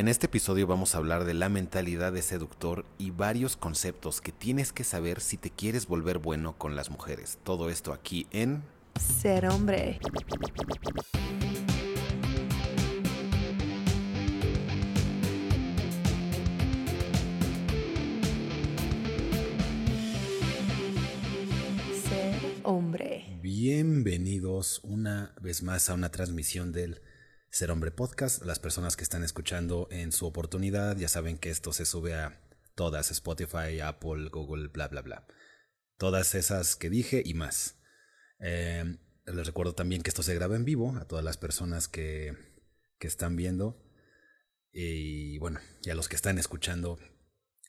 En este episodio vamos a hablar de la mentalidad de seductor y varios conceptos que tienes que saber si te quieres volver bueno con las mujeres. Todo esto aquí en Ser hombre. Ser hombre. Bienvenidos una vez más a una transmisión del Ser Hombre Podcast. Las personas que están escuchando en su oportunidad ya saben que esto se sube a todas, Spotify, Apple, Google, bla, bla, bla. Todas esas que dije y más. Eh, les recuerdo también que esto se graba en vivo a todas las personas que, que están viendo. Y bueno, y a los que están escuchando,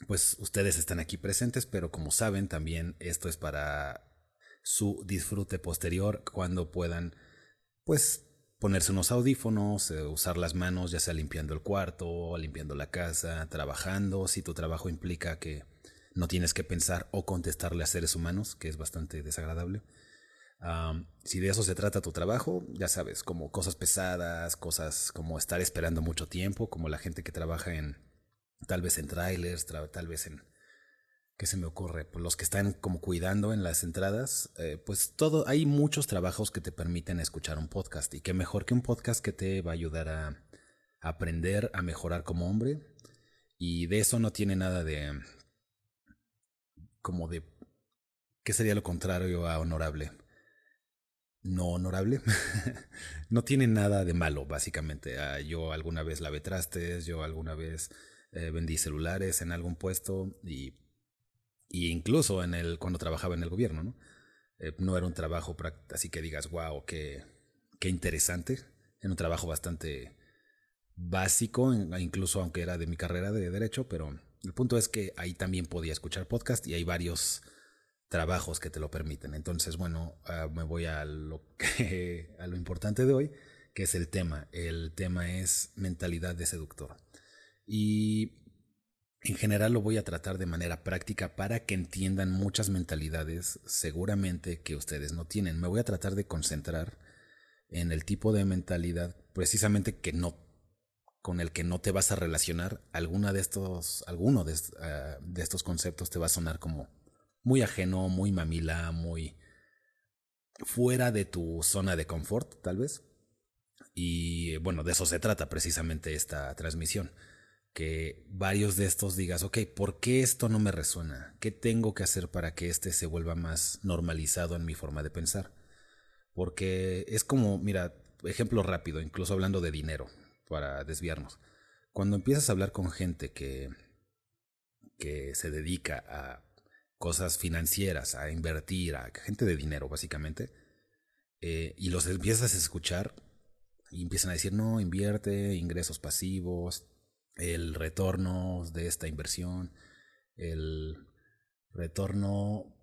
pues ustedes están aquí presentes, pero como saben, también esto es para su disfrute posterior cuando puedan, pues, ponerse unos audífonos, eh, usar las manos, ya sea limpiando el cuarto, limpiando la casa, trabajando, si tu trabajo implica que no tienes que pensar o contestarle a seres humanos, que es bastante desagradable. Si de eso se trata tu trabajo, ya sabes, como cosas pesadas, cosas como estar esperando mucho tiempo, como la gente que trabaja en, tal vez en trailers, tal vez en, ¿qué se me ocurre? Pues los que están como cuidando en las entradas, eh, pues todo, hay muchos trabajos que te permiten escuchar un podcast y que mejor que un podcast que te va a ayudar a aprender a mejorar como hombre y de eso no tiene nada de, como de, ¿qué sería lo contrario a honorable? no honorable. no tiene nada de malo, básicamente. Ah, yo alguna vez lavé trastes, yo alguna vez eh, vendí celulares en algún puesto y, y, incluso en el cuando trabajaba en el gobierno, ¿no? Eh, no era un trabajo así que digas, wow, qué, qué interesante. Era un trabajo bastante básico, incluso aunque era de mi carrera de derecho, pero el punto es que ahí también podía escuchar podcast y hay varios trabajos que te lo permiten. Entonces, bueno, ah, me voy a lo, que, a lo importante de hoy, que es el tema. El tema es mentalidad de seductor. Y en general lo voy a tratar de manera práctica para que entiendan muchas mentalidades seguramente que ustedes no tienen. Me voy a tratar de concentrar en el tipo de mentalidad precisamente que no con el que no te vas a relacionar, alguna de estos, alguno de, ah, estos conceptos te va a sonar como muy ajeno, muy mamila, muy fuera de tu zona de confort, tal vez. Y bueno, de eso se trata precisamente esta transmisión. Que varios de estos digas, ok, ¿por qué esto no me resuena? ¿Qué tengo que hacer para que este se vuelva más normalizado en mi forma de pensar? Porque es como, mira, ejemplo rápido, incluso hablando de dinero, para desviarnos. Cuando empiezas a hablar con gente que, que se dedica a cosas financieras, a invertir, a gente de dinero básicamente, eh, y los empiezas a escuchar y empiezan a decir, no, invierte, ingresos pasivos, el retorno de esta inversión, el retorno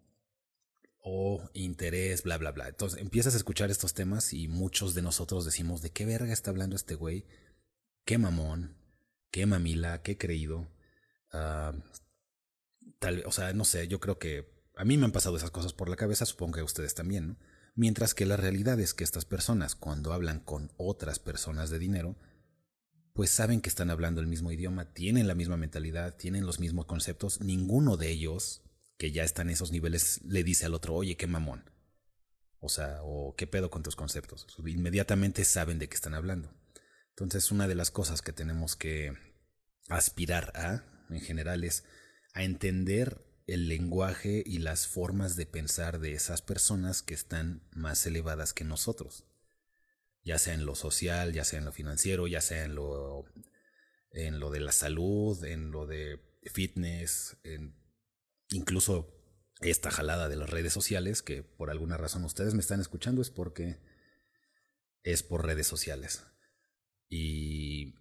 o interés, bla, bla, bla. Entonces empiezas a escuchar estos temas y muchos de nosotros decimos, ¿de qué verga está hablando este güey? ¿Qué mamón? ¿Qué mamila? ¿Qué creído? Ah, o sea, no sé, yo creo que a mí me han pasado esas cosas por la cabeza, supongo que a ustedes también, ¿no? Mientras que la realidad es que estas personas, cuando hablan con otras personas de dinero, pues saben que están hablando el mismo idioma, tienen la misma mentalidad, tienen los mismos conceptos, ninguno de ellos, que ya están en esos niveles, le dice al otro, oye, qué mamón. O sea, o qué pedo con tus conceptos. Inmediatamente saben de qué están hablando. Entonces, una de las cosas que tenemos que aspirar a, en general, es a entender el lenguaje y las formas de pensar de esas personas que están más elevadas que nosotros, ya sea en lo social, ya sea en lo financiero, ya sea en lo, en lo de la salud, en lo de fitness, en incluso esta jalada de las redes sociales, que por alguna razón ustedes me están escuchando, es porque es por redes sociales. Y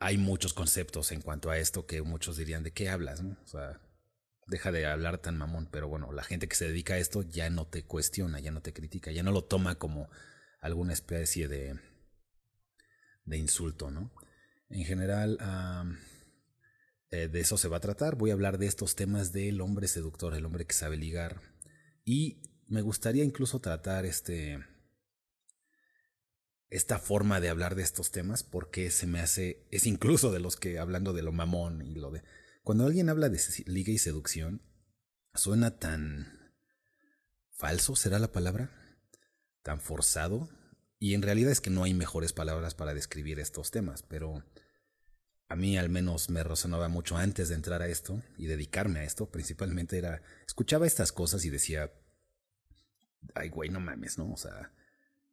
hay muchos conceptos en cuanto a esto que muchos dirían, ¿de qué hablas? O sea, deja de hablar tan mamón, pero bueno, la gente que se dedica a esto ya no te cuestiona, ya no te critica, ya no lo toma como alguna especie de, de insulto, ¿no? En general, eh, de eso se va a tratar. Voy a hablar de estos temas del hombre seductor, el hombre que sabe ligar. Y me gustaría incluso tratar este esta forma de hablar de estos temas porque se me hace, es incluso de los que hablando de lo mamón y lo de... Cuando alguien habla de liga y seducción, suena tan falso, ¿será la palabra? Tan forzado. Y en realidad es que no hay mejores palabras para describir estos temas, pero a mí al menos me resonaba mucho antes de entrar a esto y dedicarme a esto, principalmente era, escuchaba estas cosas y decía, ay güey, no mames, ¿no? O sea,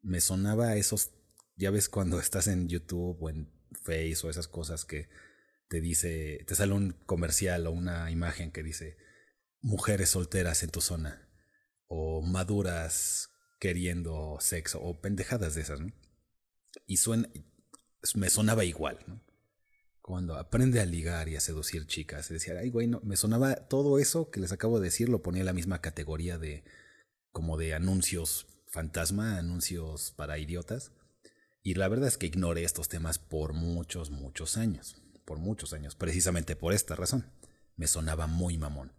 me sonaba esos, ya ves cuando estás en YouTube o en Face o esas cosas que te dice, te sale un comercial o una imagen que dice, mujeres solteras en tu zona o maduras queriendo sexo o pendejadas de esas, ¿no? Y suena, me sonaba igual. Cuando aprende a ligar y a seducir chicas, decía, ay, güey, no, me sonaba todo eso que les acabo de decir, lo ponía en la misma categoría de, como de anuncios fantasma, anuncios para idiotas. Y la verdad es que ignoré estos temas por muchos, muchos años, por muchos años, precisamente por esta razón. Me sonaba muy mamón.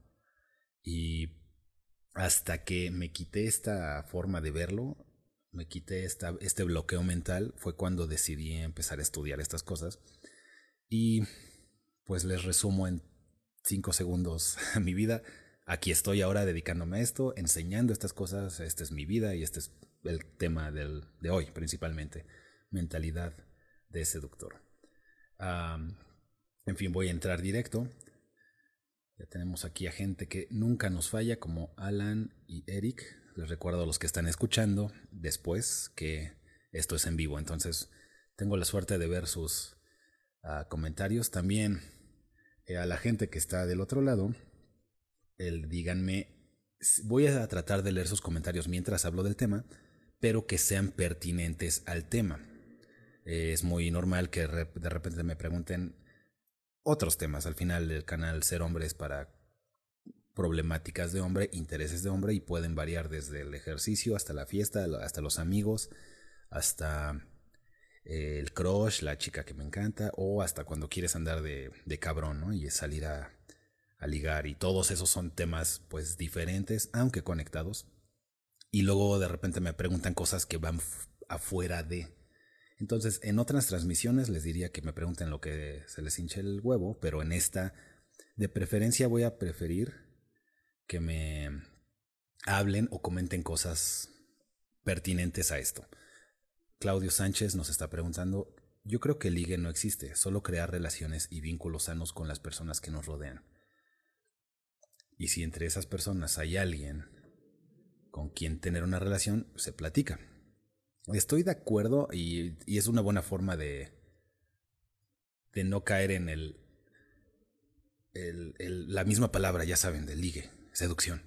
Y hasta que me quité esta forma de verlo, me quité este bloqueo mental, fue cuando decidí empezar a estudiar estas cosas. Y pues les resumo en cinco segundos mi vida. Aquí estoy ahora dedicándome a esto, enseñando estas cosas. Esta es mi vida y este es el tema del, de hoy principalmente. Mentalidad de seductor. en fin, voy a entrar directo. Tenemos aquí a gente que nunca nos falla, como Alan y Eric. Les recuerdo a los que están escuchando después que esto es en vivo. Entonces, tengo la suerte de ver sus uh, comentarios. También eh, a la gente que está del otro lado, el, díganme. Voy a tratar de leer sus comentarios mientras hablo del tema, pero que sean pertinentes al tema. es muy normal que de repente me pregunten, otros temas al final del canal Ser Hombres para problemáticas de hombre, intereses de hombre y pueden variar desde el ejercicio hasta la fiesta, hasta los amigos, hasta eh, el crush, la chica que me encanta o hasta cuando quieres andar de, de cabrón ¿no? y salir a, a ligar y todos esos son temas pues diferentes aunque conectados y luego de repente me preguntan cosas que van afuera de entonces, en otras transmisiones les diría que me pregunten lo que se les hinche el huevo, pero en esta, de preferencia voy a preferir que me hablen o comenten cosas pertinentes a esto. Claudio Sánchez nos está preguntando, yo creo que el ligue no existe, solo crear relaciones y vínculos sanos con las personas que nos rodean. Y si entre esas personas hay alguien con quien tener una relación, se platica. Estoy de acuerdo y, es una buena forma de, de no caer en el, el, la misma palabra, ya saben, de ligue, seducción.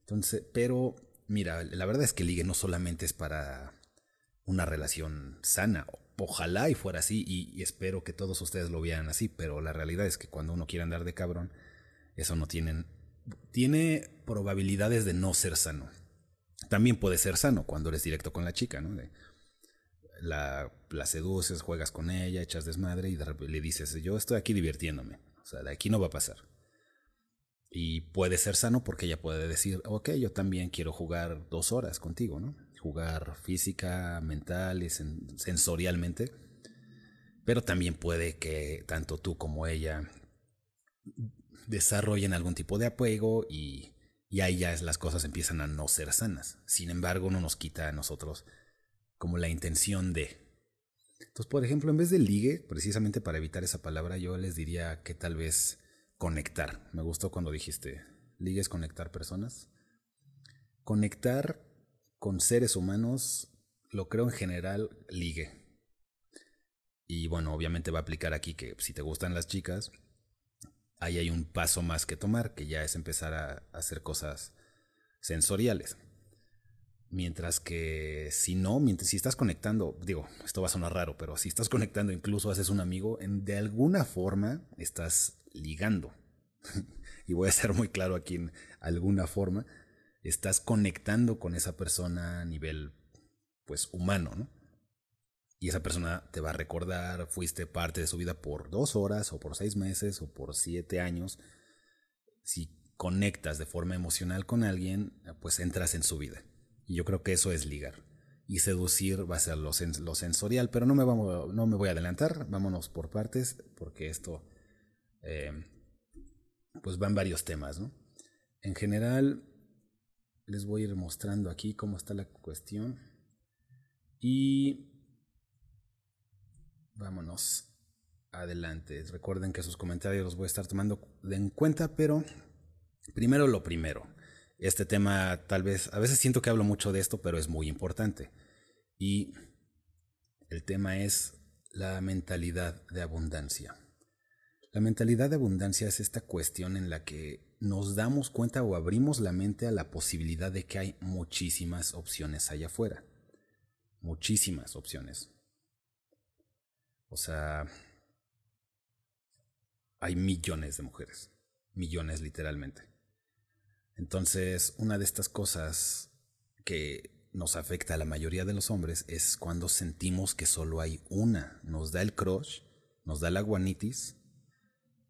Entonces, pero mira, la verdad es que ligue no solamente es para una relación sana. Ojalá y fuera así y, espero que todos ustedes lo vean así, pero la realidad es que cuando uno quiere andar de cabrón, eso no tiene, tiene probabilidades de no ser sano. También puede ser sano cuando eres directo con la chica, ¿no? la, la, seduces, juegas con ella, echas desmadre y le dices, yo estoy aquí divirtiéndome. O sea, de aquí no va a pasar. Y puede ser sano porque ella puede decir, ok, yo también quiero jugar dos horas contigo, ¿no? Jugar física, mental y sensorialmente. Pero también puede que tanto tú como ella desarrollen algún tipo de apego y y ahí ya las cosas empiezan a no ser sanas. Sin embargo, no nos quita a nosotros como la intención de. Entonces, por ejemplo, en vez de ligue, precisamente para evitar esa palabra, yo les diría que tal vez conectar. Me gustó cuando dijiste, ligue es conectar personas. Conectar con seres humanos, lo creo en general, ligue. Y bueno, obviamente va a aplicar aquí que si te gustan las chicas, ahí hay un paso más que tomar, que ya es empezar a, hacer cosas sensoriales. Mientras que si no, mientras si estás conectando, digo, esto va a sonar raro, pero si estás conectando, incluso haces un amigo, en, de alguna forma estás ligando. y voy a ser muy claro aquí en alguna forma, estás conectando con esa persona a nivel pues humano, ¿no? Y esa persona te va a recordar, fuiste parte de su vida por dos horas o por seis meses o por siete años. Si conectas de forma emocional con alguien, pues entras en su vida. Y yo creo que eso es ligar. y seducir va a ser lo, sensorial, pero no me, vamos, no me voy a adelantar, vámonos por partes, porque esto eh, pues van varios temas, ¿no? En general, les voy a ir mostrando aquí cómo está la cuestión. Y vámonos adelante. Recuerden que sus comentarios los voy a estar tomando en cuenta, pero primero lo primero. Este tema tal vez, a veces siento que hablo mucho de esto, pero es muy importante. Y el tema es la mentalidad de abundancia. La mentalidad de abundancia es esta cuestión en la que nos damos cuenta o abrimos la mente a la posibilidad de que hay muchísimas opciones allá afuera. Muchísimas opciones. O sea, hay millones de mujeres. Millones literalmente. Entonces, una de estas cosas que nos afecta a la mayoría de los hombres es cuando sentimos que solo hay una. Nos da el crush, nos da la guanitis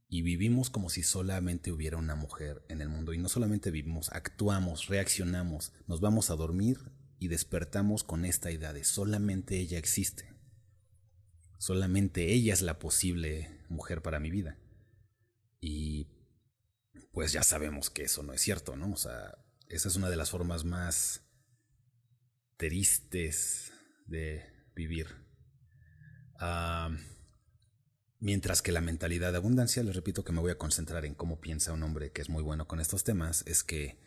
y vivimos como si solamente hubiera una mujer en el mundo. Y no solamente vivimos, actuamos, reaccionamos, nos vamos a dormir y despertamos con esta idea de solamente ella existe. Solamente ella es la posible mujer para mi vida. Y pues ya sabemos que eso no es cierto, ¿no? O sea, esa es una de las formas más tristes de vivir. Ah... Mientras que la mentalidad de abundancia, les repito que me voy a concentrar en cómo piensa un hombre que es muy bueno con estos temas, es que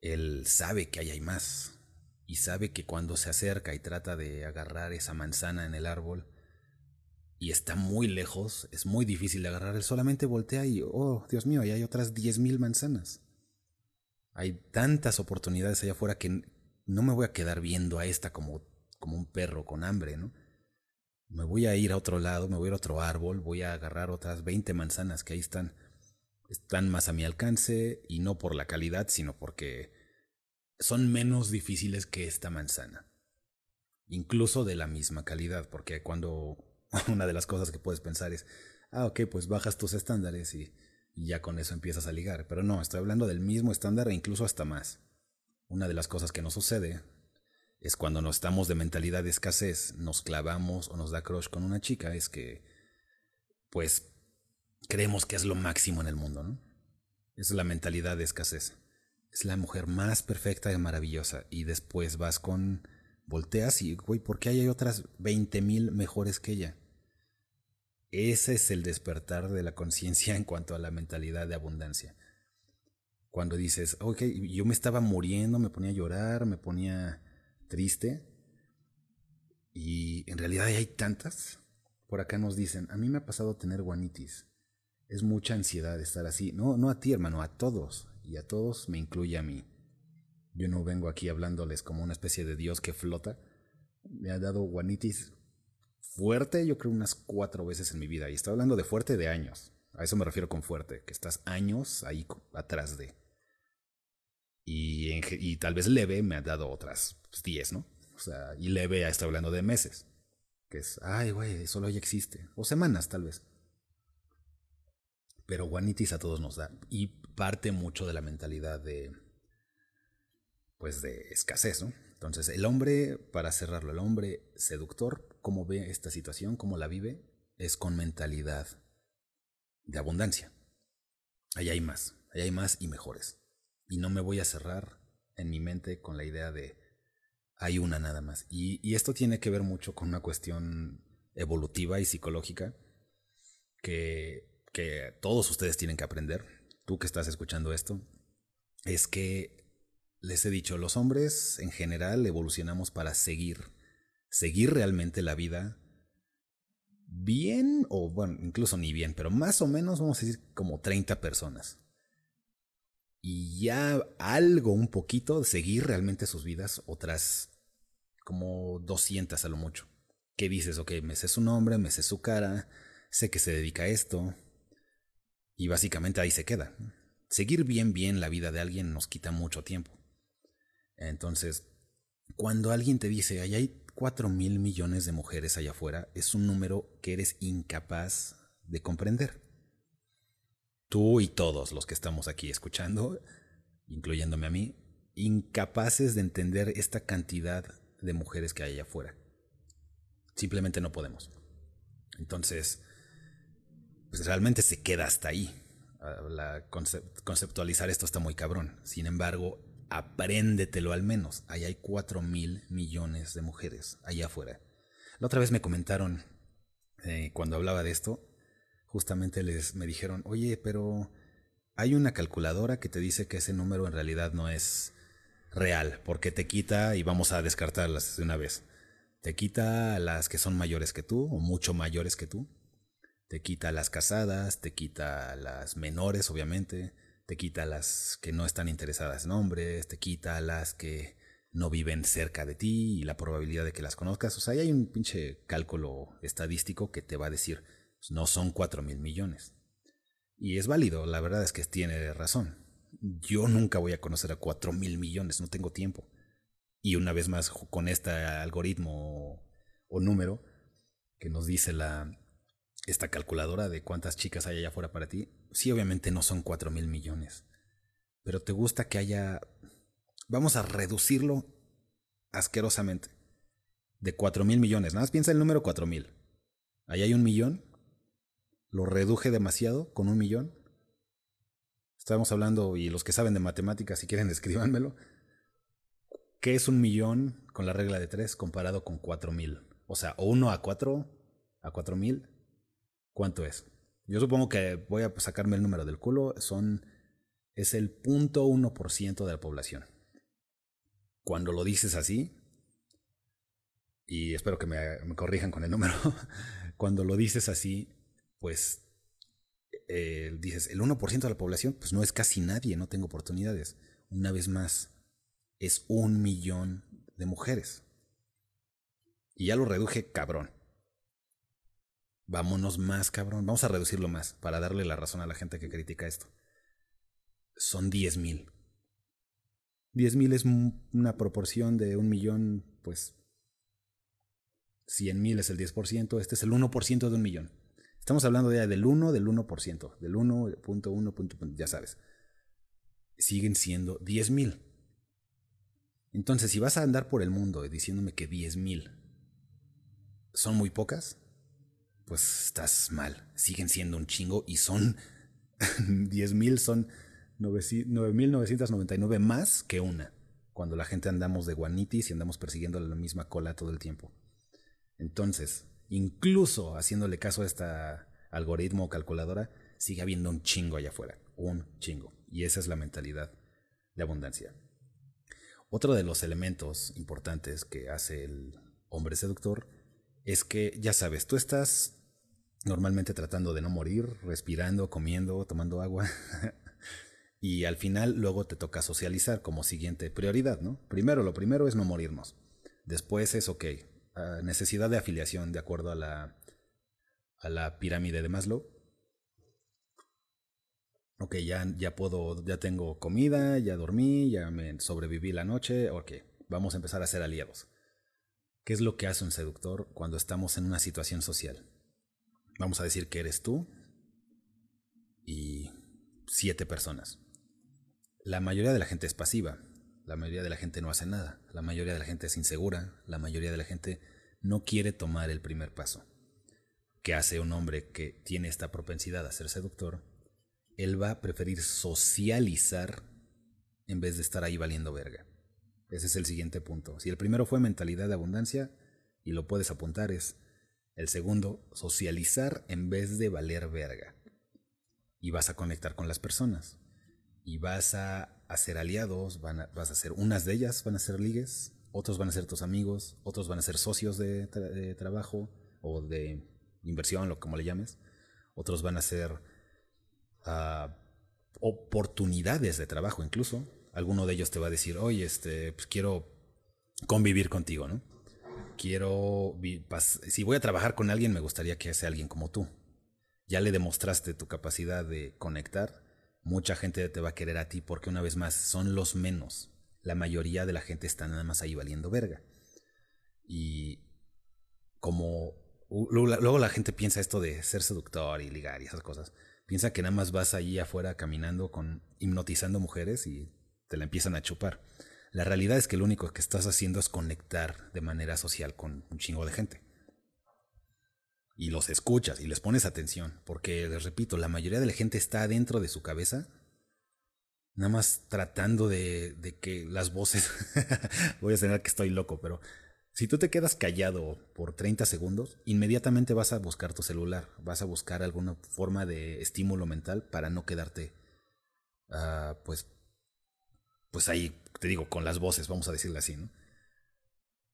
él sabe que ahí hay más y sabe que cuando se acerca y trata de agarrar esa manzana en el árbol y está muy lejos, es muy difícil agarrar, él solamente voltea y, oh, Dios mío, ahí hay otras diez mil manzanas. Hay tantas oportunidades allá afuera que no me voy a quedar viendo a esta como, como un perro con hambre, ¿no? me voy a ir a otro lado, me voy a ir a otro árbol, voy a agarrar otras 20 manzanas que ahí están, están más a mi alcance y no por la calidad, sino porque son menos difíciles que esta manzana. Incluso de la misma calidad, porque cuando una de las cosas que puedes pensar es, ah, ok, pues bajas tus estándares y, ya con eso empiezas a ligar. Pero no, estoy hablando del mismo estándar e incluso hasta más. Una de las cosas que no sucede es cuando no estamos de mentalidad de escasez, nos clavamos o nos da crush con una chica, es que, pues, creemos que es lo máximo en el mundo, ¿no? Es la mentalidad de escasez. Es la mujer más perfecta y maravillosa. Y después vas con. Volteas y, güey, ¿por qué hay otras 20 mil mejores que ella? Ese es el despertar de la conciencia en cuanto a la mentalidad de abundancia. Cuando dices, ok, yo me estaba muriendo, me ponía a llorar, me ponía triste. Y en realidad hay tantas. Por acá nos dicen, a mí me ha pasado tener guanitis. Es mucha ansiedad estar así. No, no a ti, hermano, a todos. Y a todos me incluye a mí. Yo no vengo aquí hablándoles como una especie de Dios que flota. Me ha dado guanitis fuerte, yo creo unas cuatro veces en mi vida. Y estoy hablando de fuerte de años. A eso me refiero con fuerte, que estás años ahí atrás de. Y, tal vez leve me ha dado otras 10, ¿no? O sea, y leve está hablando de meses. Que es, ay, güey, solo ya existe. O semanas, tal vez. Pero guanitis a todos nos da. Y parte mucho de la mentalidad de. Pues de escasez, ¿no? Entonces, el hombre, para cerrarlo, el hombre seductor, ¿cómo ve esta situación? ¿Cómo la vive? Es con mentalidad de abundancia. Ahí hay más, ahí hay más y mejores. Y no me voy a cerrar en mi mente con la idea de hay una nada más. Y, esto tiene que ver mucho con una cuestión evolutiva y psicológica que, que todos ustedes tienen que aprender, tú que estás escuchando esto, es que les he dicho, los hombres en general evolucionamos para seguir, seguir realmente la vida bien, o bueno, incluso ni bien, pero más o menos vamos a decir como 30 personas. Y ya algo, un poquito, seguir realmente sus vidas, otras como 200 a lo mucho. ¿Qué dices? Ok, me sé su nombre, me sé su cara, sé que se dedica a esto. Y básicamente ahí se queda. Seguir bien, bien la vida de alguien nos quita mucho tiempo. Entonces, cuando alguien te dice, ahí hay 4 mil millones de mujeres allá afuera, es un número que eres incapaz de comprender. Tú y todos los que estamos aquí escuchando, incluyéndome a mí, incapaces de entender esta cantidad de mujeres que hay allá afuera. Simplemente no podemos. Entonces, pues realmente se queda hasta ahí. Ah, conceptualizar esto está muy cabrón. Sin embargo, apréndetelo al menos. Ahí hay 4 mil millones de mujeres allá afuera. La otra vez me comentaron, eh, cuando hablaba de esto, justamente les me dijeron, oye, pero hay una calculadora que te dice que ese número en realidad no es real, porque te quita, y vamos a descartarlas de una vez, te quita las que son mayores que tú, o mucho mayores que tú, te quita las casadas, te quita las menores, obviamente, te quita las que no están interesadas en hombres, te quita las que no viven cerca de ti y la probabilidad de que las conozcas. O sea, ahí hay un pinche cálculo estadístico que te va a decir, pues, no son cuatro mil millones. Y es válido, la verdad es que tiene razón. Yo nunca voy a conocer a cuatro mil millones, no tengo tiempo. Y una vez más, con este algoritmo o número que nos dice la, esta calculadora de cuántas chicas hay allá afuera para ti, sí, obviamente no son 4 mil millones, pero te gusta que haya, vamos a reducirlo asquerosamente, de 4 mil millones, nada más piensa el número 4 mil, ahí hay un millón, lo reduje demasiado con un millón, estamos hablando, y los que saben de matemáticas, si quieren escríbanmelo, ¿qué es un millón con la regla de 3 comparado con 4 mil? O sea, o 1 a 4 a 4 mil ¿Cuánto es? Yo supongo que voy a sacarme el número del culo. Son. Es el 0.1% de la población. Cuando lo dices así. Y espero que me, corrijan con el número. Cuando lo dices así, pues. Eh, dices, el 1% de la población, pues no es casi nadie, no tengo oportunidades. Una vez más, es un millón de mujeres. Y ya lo reduje cabrón vámonos más, cabrón. Vamos a reducirlo más para darle la razón a la gente que critica esto. Son 10 mil. 10 mil es una proporción de un millón, pues 100 mil es el 10%, este es el 1% de un millón. Estamos hablando ya del 1 del 1%, del 1.1, ya sabes. Siguen siendo 10 mil. Entonces, si vas a andar por el mundo diciéndome que 10 mil son muy pocas, pues estás mal. Siguen siendo un chingo y son 10.000, son 9.999 más que una. Cuando la gente andamos de guanitis y andamos persiguiendo la misma cola todo el tiempo. Entonces, incluso haciéndole caso a esta algoritmo o calculadora, sigue habiendo un chingo allá afuera. Un chingo. Y esa es la mentalidad de abundancia. Otro de los elementos importantes que hace el hombre seductor es que, ya sabes, tú estás normalmente tratando de no morir, respirando, comiendo, tomando agua. y al final luego te toca socializar como siguiente prioridad, ¿no? Primero, lo primero es no morirnos. Después es, ok, necesidad de afiliación de acuerdo a la, a la pirámide de Maslow. Ok, ya, ya puedo, ya tengo comida, ya dormí, ya me sobreviví la noche, ok, vamos a empezar a ser aliados. ¿Qué es lo que hace un seductor cuando estamos en una situación social? Vamos a decir que eres tú y siete personas. La mayoría de la gente es pasiva, la mayoría de la gente no hace nada, la mayoría de la gente es insegura, la mayoría de la gente no quiere tomar el primer paso. ¿Qué hace un hombre que tiene esta propensidad a ser seductor? Él va a preferir socializar en vez de estar ahí valiendo verga. Ese es el siguiente punto. Si el primero fue mentalidad de abundancia, y lo puedes apuntar, es el segundo, socializar en vez de valer verga. Y vas a conectar con las personas. Y vas a hacer aliados, vas a hacer unas de ellas van a ser ligues, otros van a ser tus amigos, otros van a ser socios de, trabajo o de inversión, lo como le llames. Otros van a ser ah, oportunidades de trabajo incluso. Alguno de ellos te va a decir, oye, este, pues quiero convivir contigo, ¿no? Quiero, si voy a trabajar con alguien, me gustaría que sea alguien como tú. Ya le demostraste tu capacidad de conectar, mucha gente te va a querer a ti porque una vez más son los menos. La mayoría de la gente está nada más ahí valiendo verga. Y como luego la gente piensa esto de ser seductor y ligar y esas cosas. Piensa que nada más vas ahí afuera caminando con hipnotizando mujeres y te la empiezan a chupar. La realidad es que lo único que estás haciendo es conectar de manera social con un chingo de gente. Y los escuchas y les pones atención, porque les repito, la mayoría de la gente está dentro de su cabeza, nada más tratando de, de que las voces, voy a tener que estoy loco, pero si tú te quedas callado por 30 segundos, inmediatamente vas a buscar tu celular, vas a buscar alguna forma de estímulo mental para no quedarte, uh, pues, pues ahí, te digo, con las voces, vamos a decirle así, ¿no?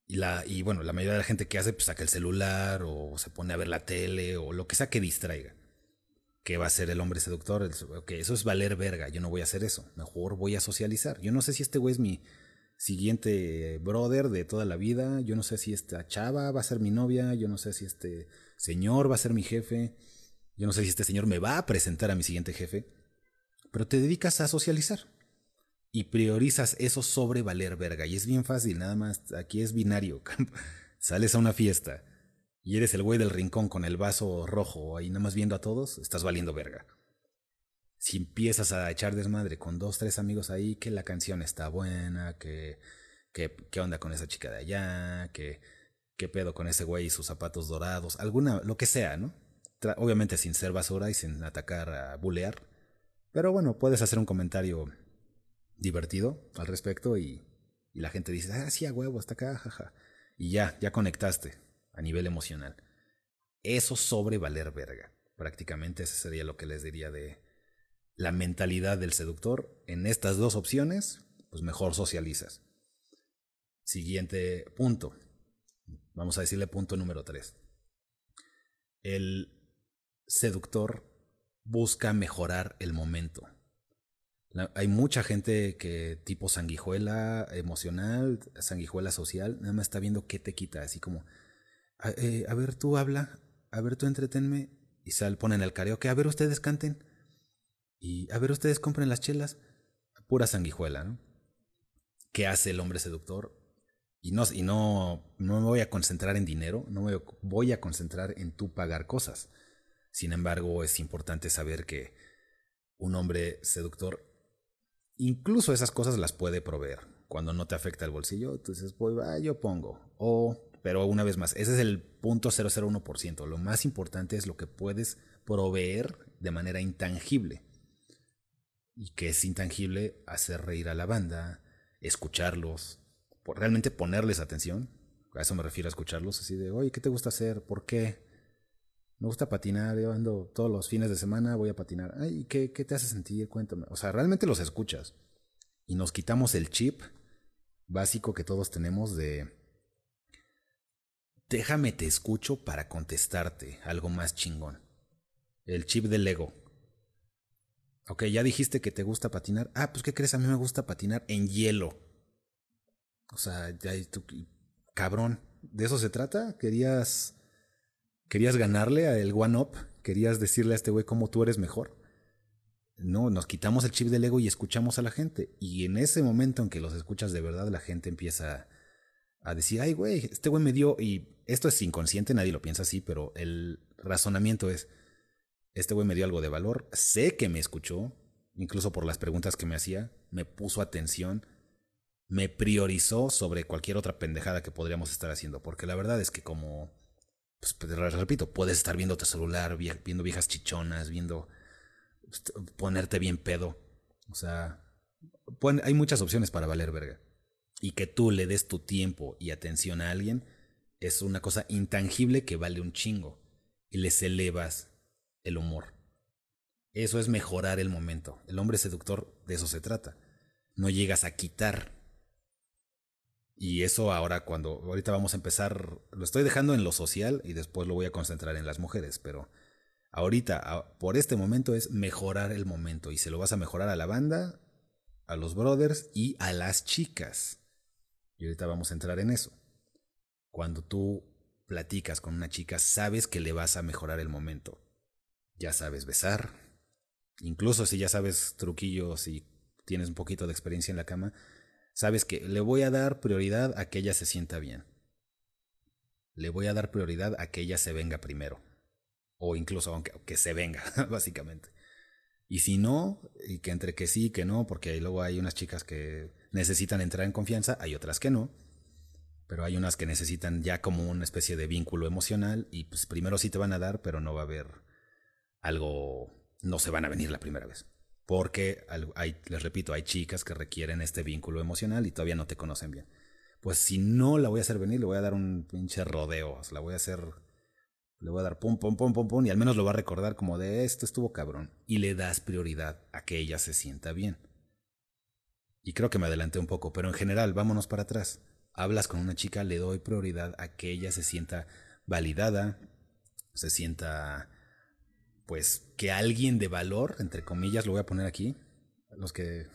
Y, la, y bueno, la mayoría de la gente que hace, pues saca el celular o se pone a ver la tele o lo que sea que distraiga. ¿Qué va a ser el hombre seductor? Ok, eso es valer verga, yo no voy a hacer eso, mejor voy a socializar. Yo no sé si este güey es mi siguiente brother de toda la vida. Yo no sé si esta chava va a ser mi novia, yo no sé si este señor va a ser mi jefe, yo no sé si este señor me va a presentar a mi siguiente jefe, pero te dedicas a socializar y priorizas eso sobre valer verga. Y es bien fácil, nada más, aquí es binario. Sales a una fiesta y eres el güey del rincón con el vaso rojo ahí nada más viendo a todos, estás valiendo verga si empiezas a echar desmadre con dos, tres amigos ahí, que la canción está buena, que, que, qué onda con esa chica de allá, que qué pedo con ese güey y sus zapatos dorados, alguna, lo que sea, ¿no? obviamente sin ser basura y sin atacar a bulear. Pero bueno, puedes hacer un comentario divertido al respecto y, y la gente dice, ah, sí, a huevo, está acá, jaja. Y ya, ya conectaste a nivel emocional. Eso sobre valer verga. Prácticamente ese sería lo que les diría de, la mentalidad del seductor, en estas dos opciones, pues mejor socializas. Siguiente punto. Vamos a decirle punto número tres. El seductor busca mejorar el momento. Hay mucha gente que tipo sanguijuela emocional, sanguijuela social, nada más está viendo qué te quita, así como, a, eh, ver tú habla, a ver tú entretenme, y sal, ponen el karaoke, a ver ustedes canten. Y a ver, ustedes compren las chelas. Pura sanguijuela, ¿no? ¿Qué hace el hombre seductor? Y no, y no, no me voy a concentrar en dinero, no me voy a concentrar en tú pagar cosas. Sin embargo, es importante saber que un hombre seductor, incluso esas cosas las puede proveer. Cuando no te afecta el bolsillo, entonces pues ah, yo pongo. O, pero una vez más, ese es el punto 001%. Lo más importante es lo que puedes proveer de manera intangible y que es intangible hacer reír a la banda, escucharlos, realmente ponerles atención. A eso me refiero a escucharlos, así de, oye, ¿qué te gusta hacer? ¿Por qué? Me gusta patinar, yo ando todos los fines de semana, voy a patinar. Ay, ¿qué, ¿qué te hace sentir? Cuéntame. O sea, realmente los escuchas. Y nos quitamos el chip básico que todos tenemos de, déjame te escucho para contestarte algo más chingón. El chip del ego. Ok, ya dijiste que te gusta patinar. Ah, pues ¿qué crees? A mí me gusta patinar en hielo. O sea, ya tú, cabrón, ¿de eso se trata? ¿Querías querías ganarle al one up? ¿Querías decirle a este güey cómo tú eres mejor? No, nos quitamos el chip del ego y escuchamos a la gente. Y en ese momento en que los escuchas de verdad, la gente empieza a decir, ay, güey, este güey me dio, y esto es inconsciente, nadie lo piensa así, pero el razonamiento es, este güey me dio algo de valor, sé que me escuchó, incluso por las preguntas que me hacía, me puso atención, me priorizó sobre cualquier otra pendejada que podríamos estar haciendo, porque la verdad es que como, pues, pues repito, puedes estar viendo tu celular, viendo viejas chichonas, viendo pues, ponerte bien pedo, o sea, hay muchas opciones para valer verga. Y que tú le des tu tiempo y atención a alguien es una cosa intangible que vale un chingo. Y les elevas el humor. Eso es mejorar el momento. El hombre seductor de eso se trata. No llegas a quitar. Y eso ahora cuando ahorita vamos a empezar, lo estoy dejando en lo social y después lo voy a concentrar en las mujeres, pero ahorita, por este momento es mejorar el momento y se lo vas a mejorar a la banda, a los brothers y a las chicas. Y ahorita vamos a entrar en eso. Cuando tú platicas con una chica, sabes que le vas a mejorar el momento ya sabes besar, incluso si ya sabes truquillos y tienes un poquito de experiencia en la cama, sabes que le voy a dar prioridad a que ella se sienta bien. Le voy a dar prioridad a que ella se venga primero. O incluso aunque que se venga, básicamente. Y si no, y que entre que sí y que no, porque luego hay unas chicas que necesitan entrar en confianza, hay otras que no. Pero hay unas que necesitan ya como una especie de vínculo emocional y pues primero sí te van a dar, pero no va a haber algo, no se van a venir la primera vez. Porque les repito, hay chicas que requieren este vínculo emocional y todavía no te conocen bien. Pues si no la voy a hacer venir, le voy a dar un pinche rodeo, la voy a hacer le voy a dar pum, pum, pum, pum, pum, y al menos lo va a recordar como de esto estuvo cabrón. Y le das prioridad a que ella se sienta bien. Y creo que me adelanté un poco, pero en general, vámonos para atrás. Hablas con una chica, le doy prioridad a que ella se sienta validada, se sienta, pues, que alguien de valor, entre comillas, lo voy a poner aquí, los que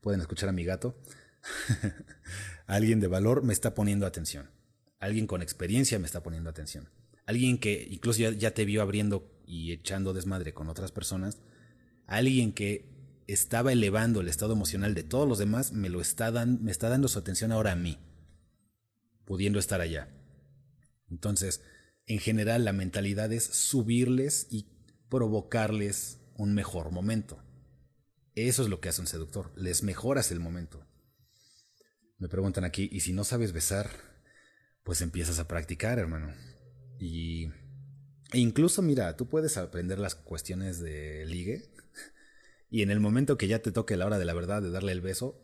pueden escuchar a mi gato, alguien de valor me está poniendo atención. Alguien con experiencia me está poniendo atención alguien que incluso ya, te vio abriendo y echando desmadre con otras personas, alguien que estaba elevando el estado emocional de todos los demás, me lo está, me está dando su atención ahora a mí, pudiendo estar allá. Entonces, en general, la mentalidad es subirles y provocarles un mejor momento. Eso es lo que hace un seductor, les mejoras el momento. Me preguntan aquí, ¿y si no sabes besar? Pues empiezas a practicar, hermano. Y e incluso, mira, tú puedes aprender las cuestiones de ligue y en el momento que ya te toque la hora de la verdad de darle el beso,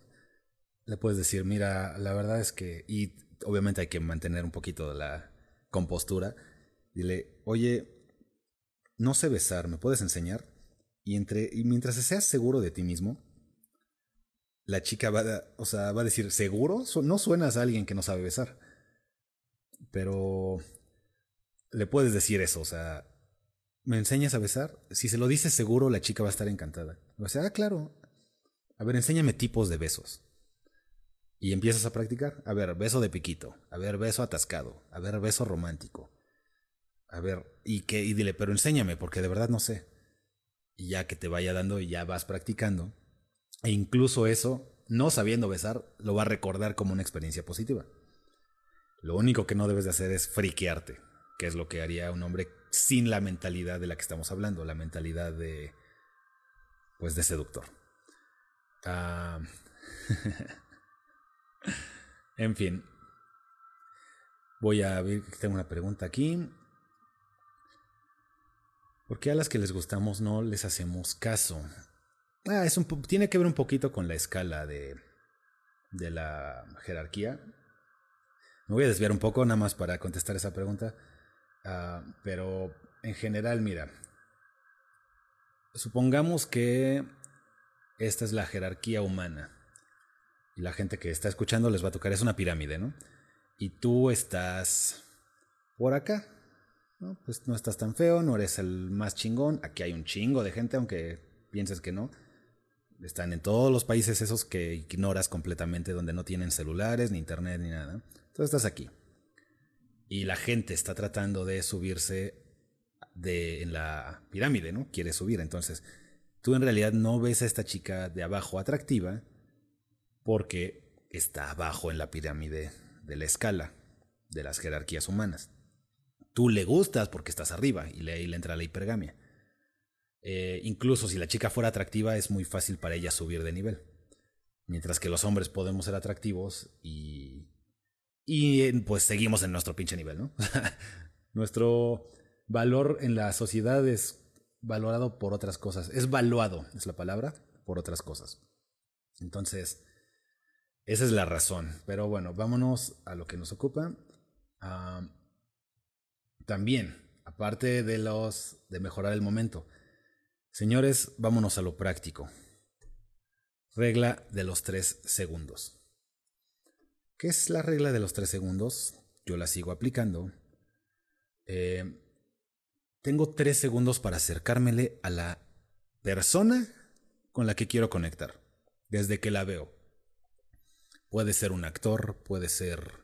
le puedes decir, mira, la verdad es que, y obviamente hay que mantener un poquito la compostura, dile, oye, no sé besar, ¿me puedes enseñar? Y, entre, mientras seas seguro de ti mismo, la chica va a, o sea, va a decir, ¿seguro? No suenas a alguien que no sabe besar. Pero le puedes decir eso, o sea, ¿me enseñas a besar? Si se lo dices seguro, la chica va a estar encantada. O sea, ah, claro. A ver, enséñame tipos de besos. Y empiezas a practicar. A ver, beso de piquito. A ver, beso atascado. A ver, beso romántico. A ver, y que, y dile, pero enséñame, porque de verdad no sé. Y ya que te vaya dando y ya vas practicando. E incluso eso, no sabiendo besar, lo va a recordar como una experiencia positiva. Lo único que no debes de hacer es friquearte que es lo que haría un hombre sin la mentalidad de la que estamos hablando, la mentalidad de, pues, de seductor. Ah, en fin, voy a ver, tengo una pregunta aquí. ¿Por qué a las que les gustamos no les hacemos caso? Ah, es un, tiene que ver un poquito con la escala de, de la jerarquía. Me voy a desviar un poco nada más para contestar esa pregunta. Ah, pero en general, mira, supongamos que esta es la jerarquía humana y la gente que está escuchando les va a tocar, es una pirámide, ¿no? Y tú estás por acá, ¿no? Pues no estás tan feo, no eres el más chingón, aquí hay un chingo de gente, aunque pienses que no. Están en todos los países esos que ignoras completamente, donde no tienen celulares, ni internet, ni nada. Entonces estás aquí y la gente está tratando de subirse de, en la pirámide, ¿no? Quiere subir. Entonces, tú en realidad no ves a esta chica de abajo atractiva porque está abajo en la pirámide de la escala de las jerarquías humanas. Tú le gustas porque estás arriba y le, le entra la hipergamia. Eh, incluso si la chica fuera atractiva es muy fácil para ella subir de nivel. Mientras que los hombres podemos ser atractivos y y pues seguimos en nuestro pinche nivel, ¿no? Nuestro valor en la sociedad es valorado por otras cosas. Es valuado, es la palabra, por otras cosas. Entonces, esa es la razón. Pero bueno, vámonos a lo que nos ocupa. También, aparte de los de mejorar el momento. Señores, vámonos a lo práctico. Regla de los tres segundos. ¿Qué es la regla de los tres segundos? Yo la sigo aplicando. Eh, tengo tres segundos para acercármele a la persona con la que quiero conectar, desde que la veo. Puede ser un actor, puede ser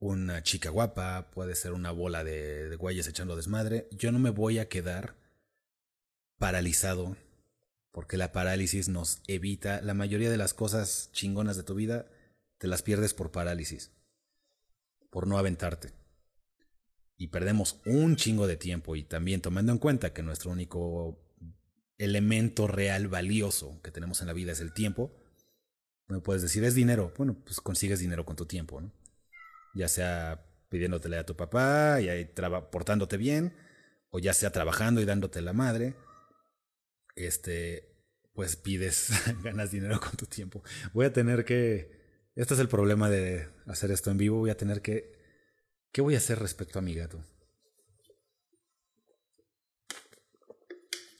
una chica guapa, puede ser una bola de, de güeyes echando desmadre. Yo no me voy a quedar paralizado, porque la parálisis nos evita la mayoría de las cosas chingonas de tu vida te las pierdes por parálisis, por no aventarte. Y perdemos un chingo de tiempo y también tomando en cuenta que nuestro único elemento real valioso que tenemos en la vida es el tiempo, Me puedes decir, es dinero. Bueno, pues consigues dinero con tu tiempo, ¿no? Ya sea pidiéndotele a tu papá y ahí portándote bien, o ya sea trabajando y dándote la madre. Este, pues pides, ganas dinero con tu tiempo. Voy a tener que. Este es el problema de hacer esto en vivo. Voy a tener que. ¿Qué voy a hacer respecto a mi gato?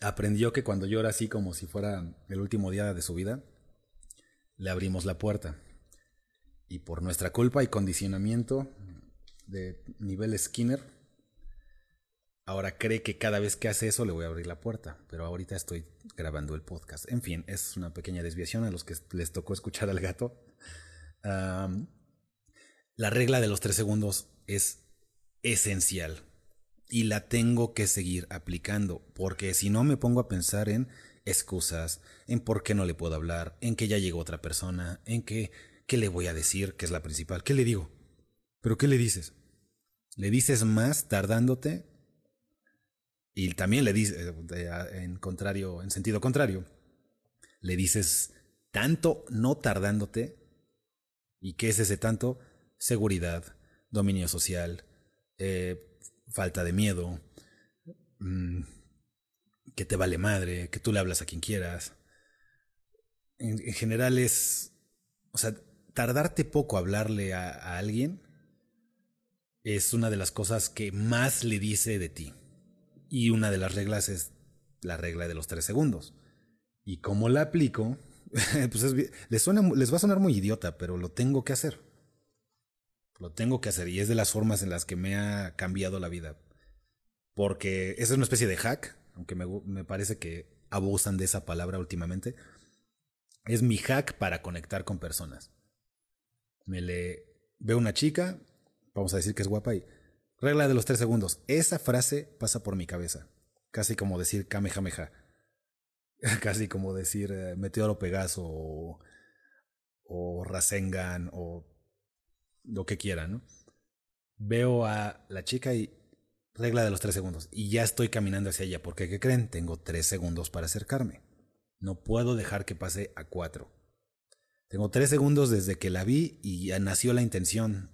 Aprendió que cuando llora así como si fuera el último día de su vida, le abrimos la puerta. Y por nuestra culpa y condicionamiento de nivel Skinner, ahora cree que cada vez que hace eso le voy a abrir la puerta. Pero ahorita estoy grabando el podcast. En fin, es una pequeña desviación a los que les tocó escuchar al gato. la regla de los tres segundos es esencial y la tengo que seguir aplicando, porque si no me pongo a pensar en excusas, en por qué no le puedo hablar, en que ya llegó otra persona, en que qué le voy a decir, que es la principal, qué le digo, pero qué le dices. Le dices más tardándote y también le dices eh, en contrario, en sentido contrario, le dices tanto no tardándote y qué es ese tanto seguridad, dominio social, eh, falta de miedo, mm, que te vale madre, que tú le hablas a quien quieras. En, general es, o sea, tardarte poco a hablarle a, alguien es una de las cosas que más le dice de ti. Y una de las reglas es la regla de los tres segundos. Y como la aplico, pues les, suena, les va a sonar muy idiota, pero lo tengo que hacer. Lo tengo que hacer y es de las formas en las que me ha cambiado la vida. Porque esa es una especie de hack, aunque me, parece que abusan de esa palabra últimamente. Es mi hack para conectar con personas. Me le veo una chica, vamos a decir que es guapa y regla de los tres segundos. Esa frase pasa por mi cabeza. Casi como decir Kamehameha. Casi como decir eh, Meteoro Pegaso o, o Rasengan o lo que quiera, ¿no? Veo a la chica y regla de los tres segundos. Y ya estoy caminando hacia ella, porque ¿qué creen? Tengo tres segundos para acercarme. No puedo dejar que pase a cuatro. Tengo tres segundos desde que la vi y ya nació la intención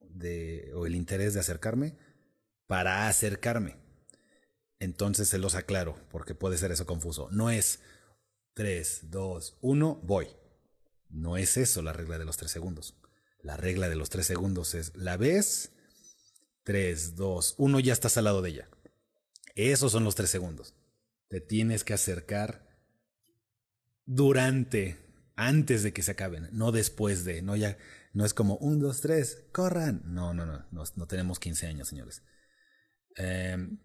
de, o el interés de acercarme para acercarme. Entonces se los aclaro, porque puede ser eso confuso. No es 3, 2, 1, voy. No es eso la regla de los tres segundos. La regla de los tres segundos es, la ves, tres, dos, uno, ya estás al lado de ella. Esos son los tres segundos. Te tienes que acercar durante, antes de que se acaben, no después de, no ya, no es como un, dos, tres, corran. No, no, no, no, tenemos 15 años, señores. Em,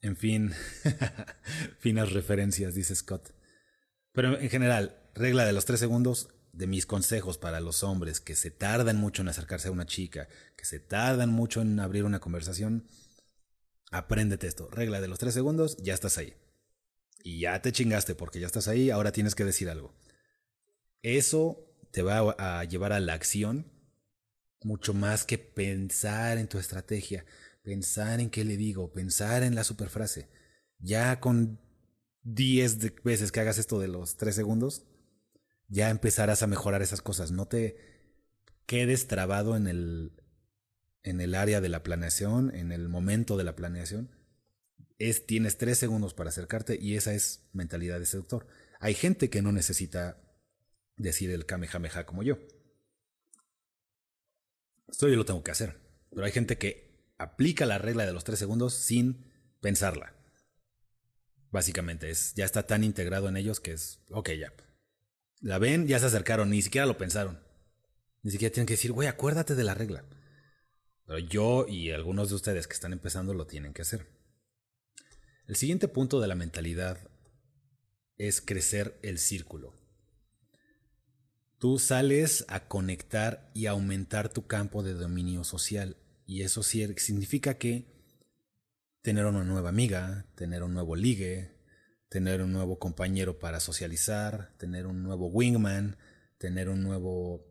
en fin, finas referencias, dice Scott. Pero en general, regla de los tres segundos, de mis consejos para los hombres que se tardan mucho en acercarse a una chica, que se tardan mucho en abrir una conversación, apréndete esto. Regla de los tres segundos, ya estás ahí. Y ya te chingaste porque ya estás ahí, ahora tienes que decir algo. Eso te va a llevar a la acción mucho más que pensar en tu estrategia, pensar en qué le digo, pensar en la superfrase. Ya con 10 veces que hagas esto de los tres segundos, ya empezarás a mejorar esas cosas. No te quedes trabado en el, en el área de la planeación, en el momento de la planeación. Es, tienes tres segundos para acercarte y esa es mentalidad de seductor. Hay gente que no necesita decir el kamehameha como yo. Esto yo lo tengo que hacer. Pero hay gente que aplica la regla de los tres segundos sin pensarla. Básicamente es, ya está tan integrado en ellos que es, ok, ya, la ven, ya se acercaron, ni siquiera lo pensaron. Ni siquiera tienen que decir, güey, acuérdate de la regla. Pero yo y algunos de ustedes que están empezando lo tienen que hacer. El siguiente punto de la mentalidad es crecer el círculo. Tú sales a conectar y aumentar tu campo de dominio social. Y eso significa que tener una nueva amiga, tener un nuevo ligue, tener un nuevo compañero para socializar, tener un nuevo wingman, tener un nuevo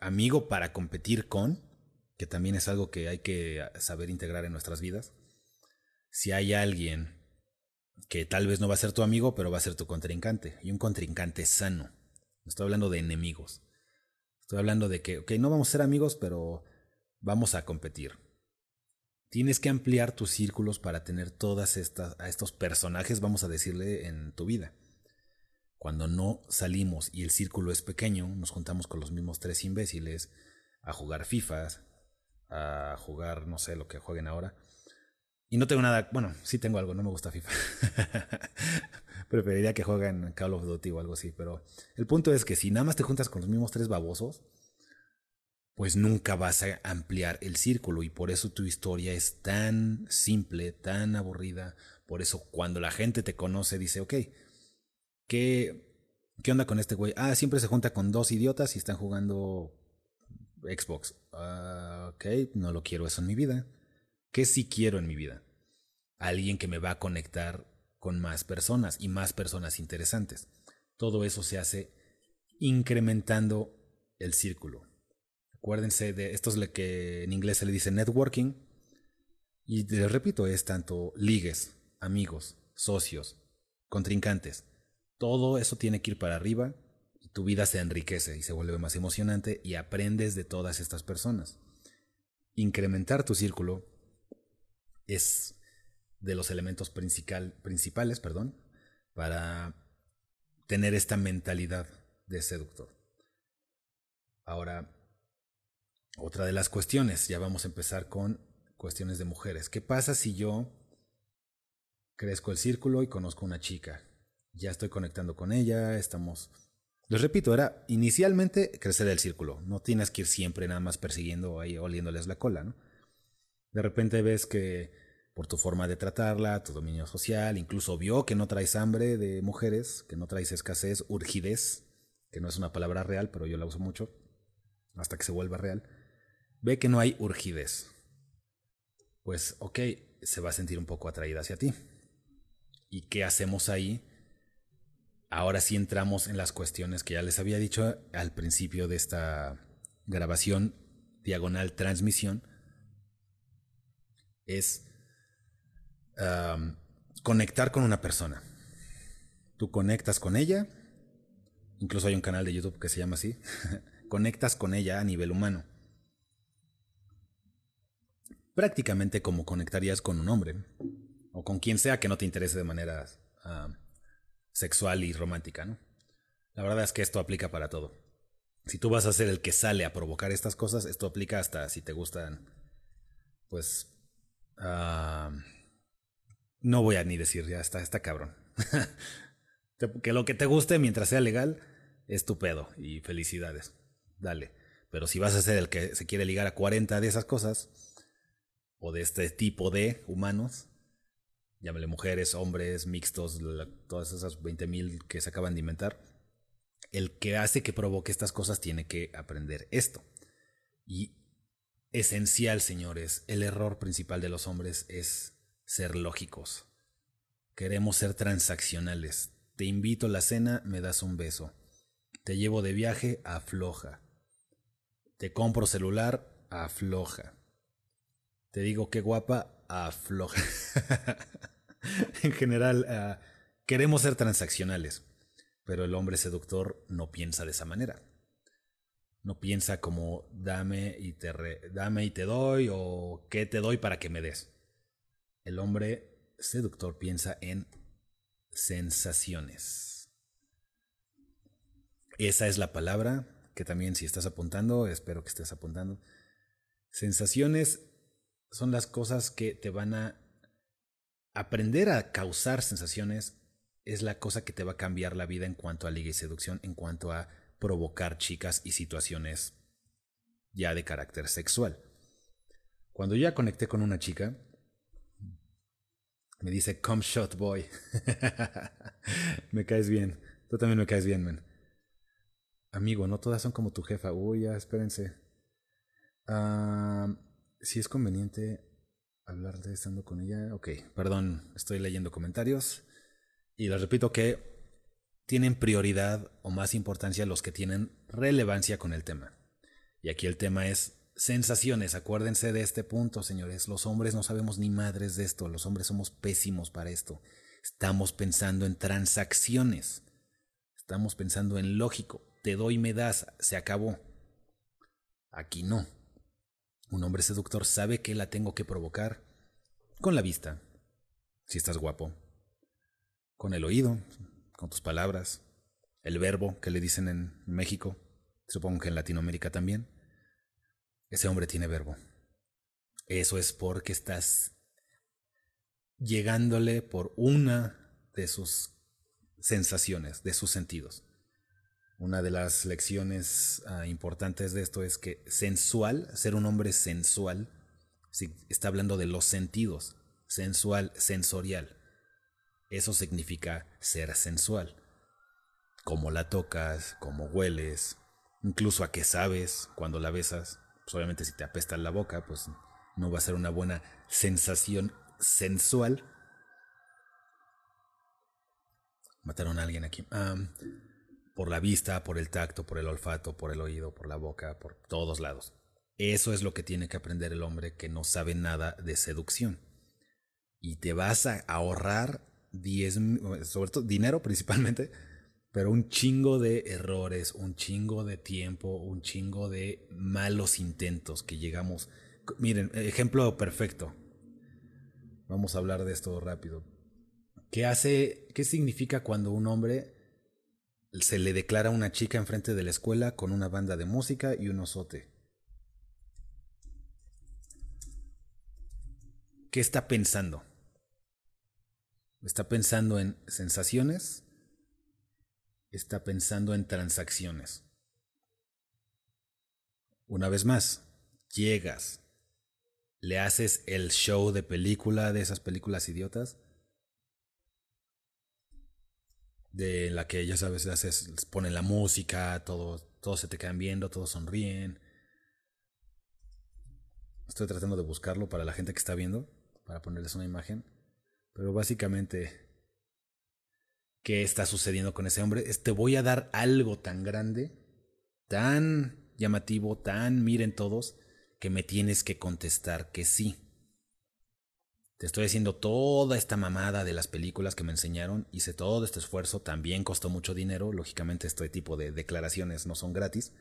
amigo para competir con, que también es algo que hay que saber integrar en nuestras vidas. Si hay alguien que tal vez no va a ser tu amigo, pero va a ser tu contrincante, y un contrincante sano, Estoy hablando de enemigos. Estoy hablando de que, ok, no vamos a ser amigos, pero vamos a competir. Tienes que ampliar tus círculos para tener todas estas, a estos personajes, vamos a decirle, en tu vida. Cuando no salimos y el círculo es pequeño, nos juntamos con los mismos tres imbéciles a jugar FIFAs, a jugar, no sé, lo que jueguen ahora. Y no tengo nada, bueno, sí tengo algo, no me gusta FIFA. Preferiría que jueguen Call of Duty o algo así, pero el punto es que si nada más te juntas con los mismos tres babosos, pues nunca vas a ampliar el círculo y por eso tu historia es tan simple, tan aburrida. Por eso cuando la gente te conoce dice, ok, ¿qué, qué onda con este güey? Ah, siempre se junta con dos idiotas y están jugando Xbox. Ah, ok, no lo quiero eso en mi vida. ¿Qué sí quiero en mi vida? Alguien que me va a conectar con más personas y más personas interesantes. Todo eso se hace incrementando el círculo. Acuérdense de esto es lo que en inglés se le dice networking. Y les repito, es tanto ligues, amigos, socios, contrincantes. Todo eso tiene que ir para arriba y tu vida se enriquece y se vuelve más emocionante y aprendes de todas estas personas. Incrementar tu círculo es de los elementos principal, principales perdón, para tener esta mentalidad de seductor. Ahora, otra de las cuestiones, ya vamos a empezar con cuestiones de mujeres. ¿Qué pasa si yo crezco el círculo y conozco una chica? Ya estoy conectando con ella, estamos... Les repito, era inicialmente crecer el círculo. No tienes que ir siempre nada más persiguiendo ahí, oliéndoles la cola, ¿no? De repente ves que por tu forma de tratarla, tu dominio social, incluso vio que no traes hambre de mujeres, que no traes escasez, urgidez, que no es una palabra real, pero yo la uso mucho, hasta que se vuelva real ve que no hay urgidez. Pues ok, se va a sentir un poco atraída hacia ti. ¿Y qué hacemos ahí? Ahora sí entramos en las cuestiones que ya les había dicho al principio de esta grabación diagonal transmisión. Es conectar con una persona. Tú conectas con ella, incluso hay un canal de YouTube que se llama así, conectas con ella a nivel humano prácticamente como conectarías con un hombre o con quien sea que no te interese de manera sexual y romántica, ¿no? La verdad es que esto aplica para todo. Si tú vas a ser el que sale a provocar estas cosas, esto aplica hasta si te gustan, pues, no voy a ni decir, ya está, está cabrón. que lo que te guste mientras sea legal es tu pedo y felicidades, dale. Pero si vas a ser el que se quiere ligar a 40 de esas cosas, o de este tipo de humanos, llámale mujeres, hombres, mixtos, todas esas 20.000 que se acaban de inventar, el que hace que provoque estas cosas tiene que aprender esto. Y esencial, señores, el error principal de los hombres es ser lógicos. Queremos ser transaccionales. Te invito a la cena, me das un beso. Te llevo de viaje, afloja. Te compro celular, afloja. Te digo qué guapa, afloja. en general, ah, queremos ser transaccionales, pero el hombre seductor no piensa de esa manera. No piensa como dame y te, dame y te doy o qué te doy para que me des. El hombre seductor piensa en sensaciones. Esa es la palabra que también si estás apuntando, espero que estés apuntando. Sensaciones son las cosas que te van a aprender a causar sensaciones es la cosa que te va a cambiar la vida en cuanto a liga y seducción, en cuanto a provocar chicas y situaciones ya de carácter sexual. Cuando ya conecté con una chica, me dice, come shot boy. me caes bien. Tú también me caes bien, man. Amigo, no todas son como tu jefa. Uy, ya, espérense. Ah si es conveniente hablar de estando con ella. Ok, perdón, estoy leyendo comentarios. Y les repito que tienen prioridad o más importancia los que tienen relevancia con el tema. Y aquí el tema es sensaciones. Acuérdense de este punto, señores. Los hombres no sabemos ni madres de esto. Los hombres somos pésimos para esto. Estamos pensando en transacciones. Estamos pensando en lógico. te doy, me das, se acabó. Aquí no. Un hombre seductor sabe que la tengo que provocar con la vista, si estás guapo, con el oído, con tus palabras, el verbo que le dicen en México, supongo que en Latinoamérica también. Ese hombre tiene verbo. Eso es porque estás llegándole por una de sus sensaciones, de sus sentidos. Una de las lecciones ah, importantes de esto es que sensual, ser un hombre sensual, está hablando de los sentidos, sensual, sensorial. Eso significa ser sensual. Cómo la tocas, cómo hueles, incluso a qué sabes cuando la besas. Pues obviamente si te apesta la boca, pues no va a ser una buena sensación sensual. Mataron a alguien aquí. por la vista, por el tacto, por el olfato, por el oído, por la boca, por todos lados. Eso es lo que tiene que aprender el hombre que no sabe nada de seducción. Y te vas a ahorrar 10, sobre todo dinero principalmente, pero un chingo de errores, un chingo de tiempo, un chingo de malos intentos que llegamos. Miren, ejemplo perfecto. Vamos a hablar de esto rápido. ¿Qué hace, qué significa cuando un hombre se le declara a una chica enfrente de la escuela con una banda de música y un osote? ¿Qué está pensando? ¿Está pensando en sensaciones? ¿Está pensando en transacciones? Una vez más, llegas, le haces el show de película de esas películas idiotas. De la que ya sabes, haces, ponen la música, todos, todos se te quedan viendo, todos sonríen. Estoy tratando de buscarlo para la gente que está viendo, para ponerles una imagen. Pero básicamente, ¿qué está sucediendo con ese hombre? te voy a dar algo tan grande, tan llamativo, tan miren todos, que me tienes que contestar que sí. Te estoy haciendo toda esta mamada de las películas que me enseñaron, hice todo este esfuerzo, también costó mucho dinero, lógicamente este tipo de declaraciones no son gratis.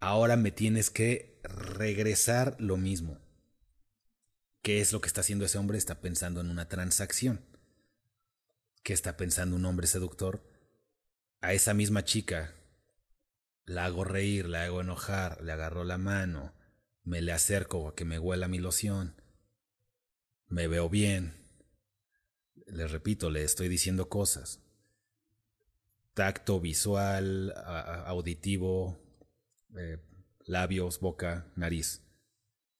Ahora me tienes que regresar lo mismo. ¿Qué es lo que está haciendo ese hombre? Está pensando en una transacción. ¿Qué está pensando un hombre seductor? A esa misma chica la hago reír, la hago enojar, le agarro la mano, me le acerco a que me huela mi loción, me veo bien, le repito, le estoy diciendo cosas. Tacto visual, auditivo, eh, labios, boca, nariz.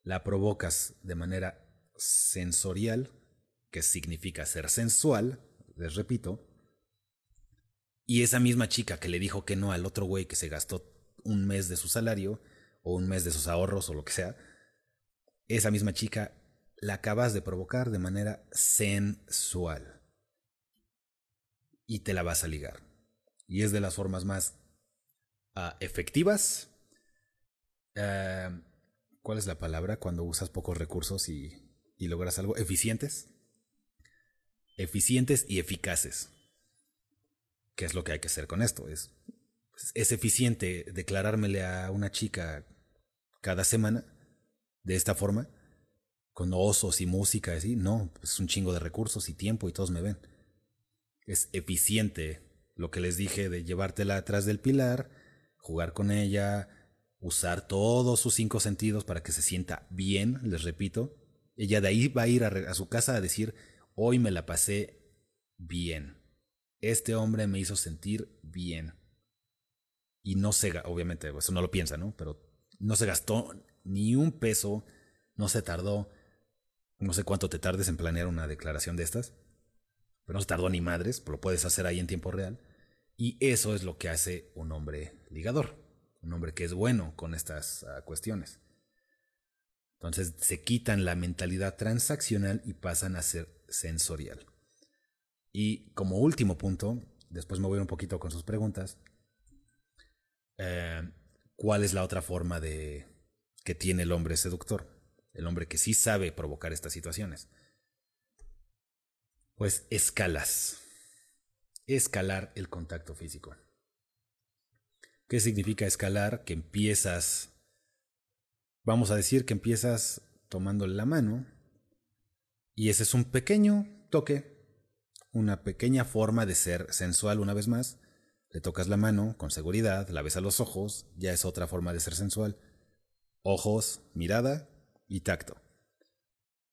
La provocas de manera sensorial, que significa ser sensual, les repito, y esa misma chica que le dijo que no al otro güey que se gastó un mes de su salario o un mes de sus ahorros o lo que sea, esa misma chica la acabas de provocar de manera sensual. Y te la vas a ligar. Y es de las formas más ah, efectivas. Ah, ¿Cuál es la palabra cuando usas pocos recursos y, y logras algo? Eficientes. Eficientes y eficaces. ¿Qué es lo que hay que hacer con esto? Es, es eficiente declarármele a una chica cada semana de esta forma, con osos y música así. No, es un chingo de recursos y tiempo y todos me ven. Es eficiente lo que les dije de llevártela atrás del pilar, jugar con ella, usar todos sus cinco sentidos para que se sienta bien, les repito. Ella de ahí va a ir a su casa a decir, hoy me la pasé bien este hombre me hizo sentir bien. Y no se, obviamente, eso no lo piensa, ¿no? Pero no se gastó ni un peso, no se tardó, no sé cuánto te tardes en planear una declaración de estas, pero no se tardó ni madres, lo puedes hacer ahí en tiempo real. Y eso es lo que hace un hombre ligador, un hombre que es bueno con estas ah, cuestiones. Entonces se quitan la mentalidad transaccional y pasan a ser sensorial. Y como último punto, después me voy un poquito con sus preguntas, eh, ¿cuál es la otra forma de que tiene el hombre seductor? El hombre que sí sabe provocar estas situaciones. Pues escalas. Escalar el contacto físico. ¿Qué significa escalar? Que empiezas, vamos a decir que empiezas tomándole la mano y ese es un pequeño toque, una pequeña forma de ser sensual una vez más. Le tocas la mano con seguridad, la ves a los ojos, ya es otra forma de ser sensual. Ojos, mirada y tacto.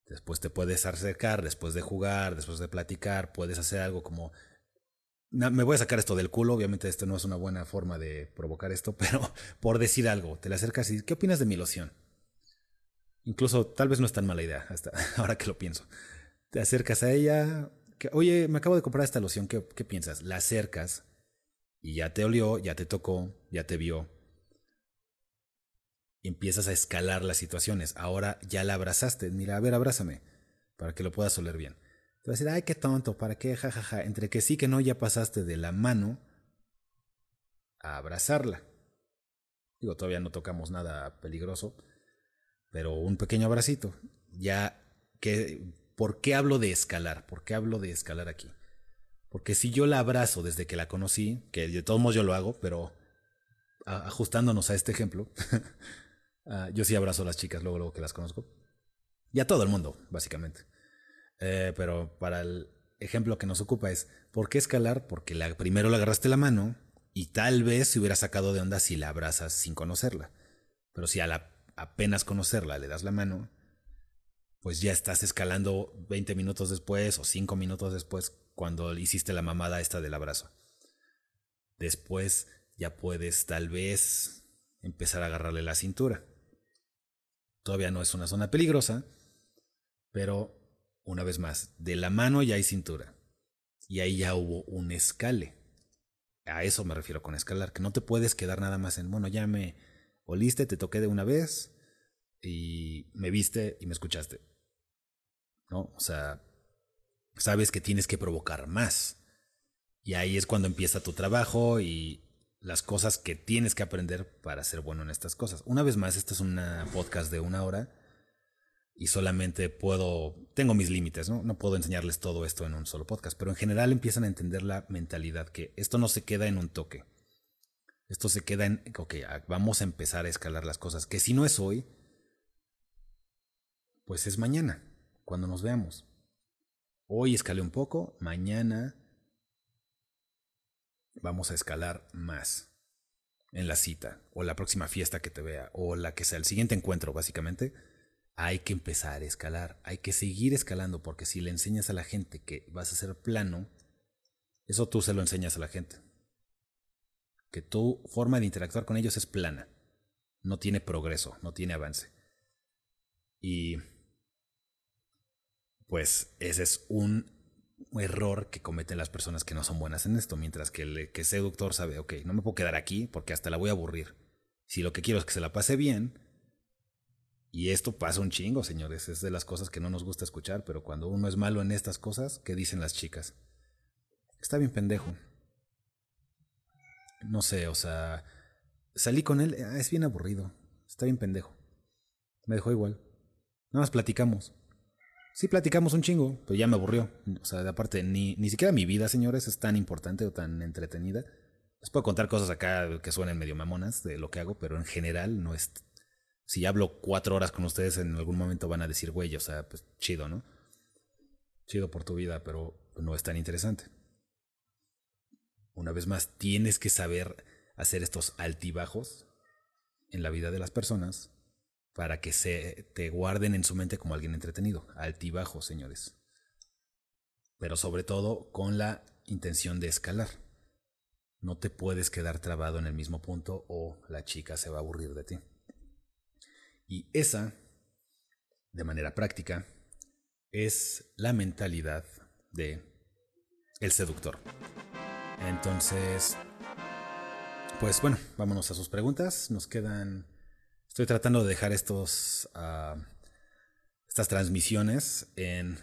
Después te puedes acercar, después de jugar, después de platicar, puedes hacer algo como me voy a sacar esto del culo, obviamente esto no es una buena forma de provocar esto, pero por decir algo, te le acercas y ¿qué opinas de mi loción? Incluso tal vez no es tan mala idea, hasta ahora que lo pienso. Te acercas a ella, que, oye, me acabo de comprar esta loción, ¿qué, ¿qué piensas? La acercas y ya te olió, ya te tocó, ya te vio. Y empiezas a escalar las situaciones. Ahora ya la abrazaste. Mira, a ver, abrázame, para que lo puedas oler bien. Te vas a decir, ay, qué tonto, ¿para qué? Ja, ja, ja. Entre que sí que no, ya pasaste de la mano a abrazarla. Digo, todavía no tocamos nada peligroso, pero un pequeño abracito. Ya que, ¿por qué hablo de escalar? ¿Por qué hablo de escalar aquí? Porque si yo la abrazo desde que la conocí, que de todos modos yo lo hago, pero ajustándonos a este ejemplo, ah, yo sí abrazo a las chicas luego, luego que las conozco. Y a todo el mundo, básicamente. Eh, pero para el ejemplo que nos ocupa es, ¿por qué escalar? Porque la, primero le agarraste la mano y tal vez se hubiera sacado de onda si la abrazas sin conocerla. Pero si a la, apenas conocerla le das la mano, pues ya estás escalando 20 minutos después o 5 minutos después cuando hiciste la mamada esta del abrazo. Después ya puedes tal vez empezar a agarrarle la cintura. Todavía no es una zona peligrosa, pero una vez más, de la mano ya hay cintura. Y ahí ya hubo un escale. A eso me refiero con escalar, que no te puedes quedar nada más en, bueno, ya me oliste, te toqué de una vez y me viste y me escuchaste. ¿No? O sea, sabes que tienes que provocar más. Y ahí es cuando empieza tu trabajo y las cosas que tienes que aprender para ser bueno en estas cosas. Una vez más, este es un podcast de una hora y solamente puedo, tengo mis límites, ¿no? No puedo enseñarles todo esto en un solo podcast, pero en general empiezan a entender la mentalidad que esto no se queda en un toque. Esto se queda en, ok, vamos a empezar a escalar las cosas, que si no es hoy, pues es mañana, cuando nos veamos. Hoy escalé un poco, mañana vamos a escalar más en la cita, o la próxima fiesta que te vea, o la que sea, el siguiente encuentro, básicamente hay que empezar a escalar, hay que seguir escalando, porque si le enseñas a la gente que vas a ser plano, eso tú se lo enseñas a la gente. Que tu forma de interactuar con ellos es plana, no tiene progreso, no tiene avance. Y pues ese es un error que cometen las personas que no son buenas en esto, mientras que el que seductor sabe, ok, no me puedo quedar aquí porque hasta la voy a aburrir. Si lo que quiero es que se la pase bien, y esto pasa un chingo, señores. Es de las cosas que no nos gusta escuchar, pero cuando uno es malo en estas cosas, ¿qué dicen las chicas? Está bien pendejo. No sé, o sea, salí con él, ah, es bien aburrido. Está bien pendejo. Me dejó igual. Nada más platicamos. Sí, platicamos un chingo, pero ya me aburrió. O sea, aparte, ni, ni siquiera mi vida, señores, es tan importante o tan entretenida. Les puedo contar cosas acá que suenen medio mamonas de lo que hago, pero en general no es si hablo cuatro horas con ustedes, en algún momento van a decir, güey, o sea, pues chido, ¿no? Chido por tu vida, pero no es tan interesante. Una vez más, tienes que saber hacer estos altibajos en la vida de las personas para que se te guarden en su mente como alguien entretenido. Altibajos, señores. Pero sobre todo con la intención de escalar. No te puedes quedar trabado en el mismo punto o la chica se va a aburrir de ti. Y esa, de manera práctica, es la mentalidad de el seductor. Entonces, pues bueno, vámonos a sus preguntas. Nos quedan. Estoy tratando de dejar estos. Ah, estas transmisiones en.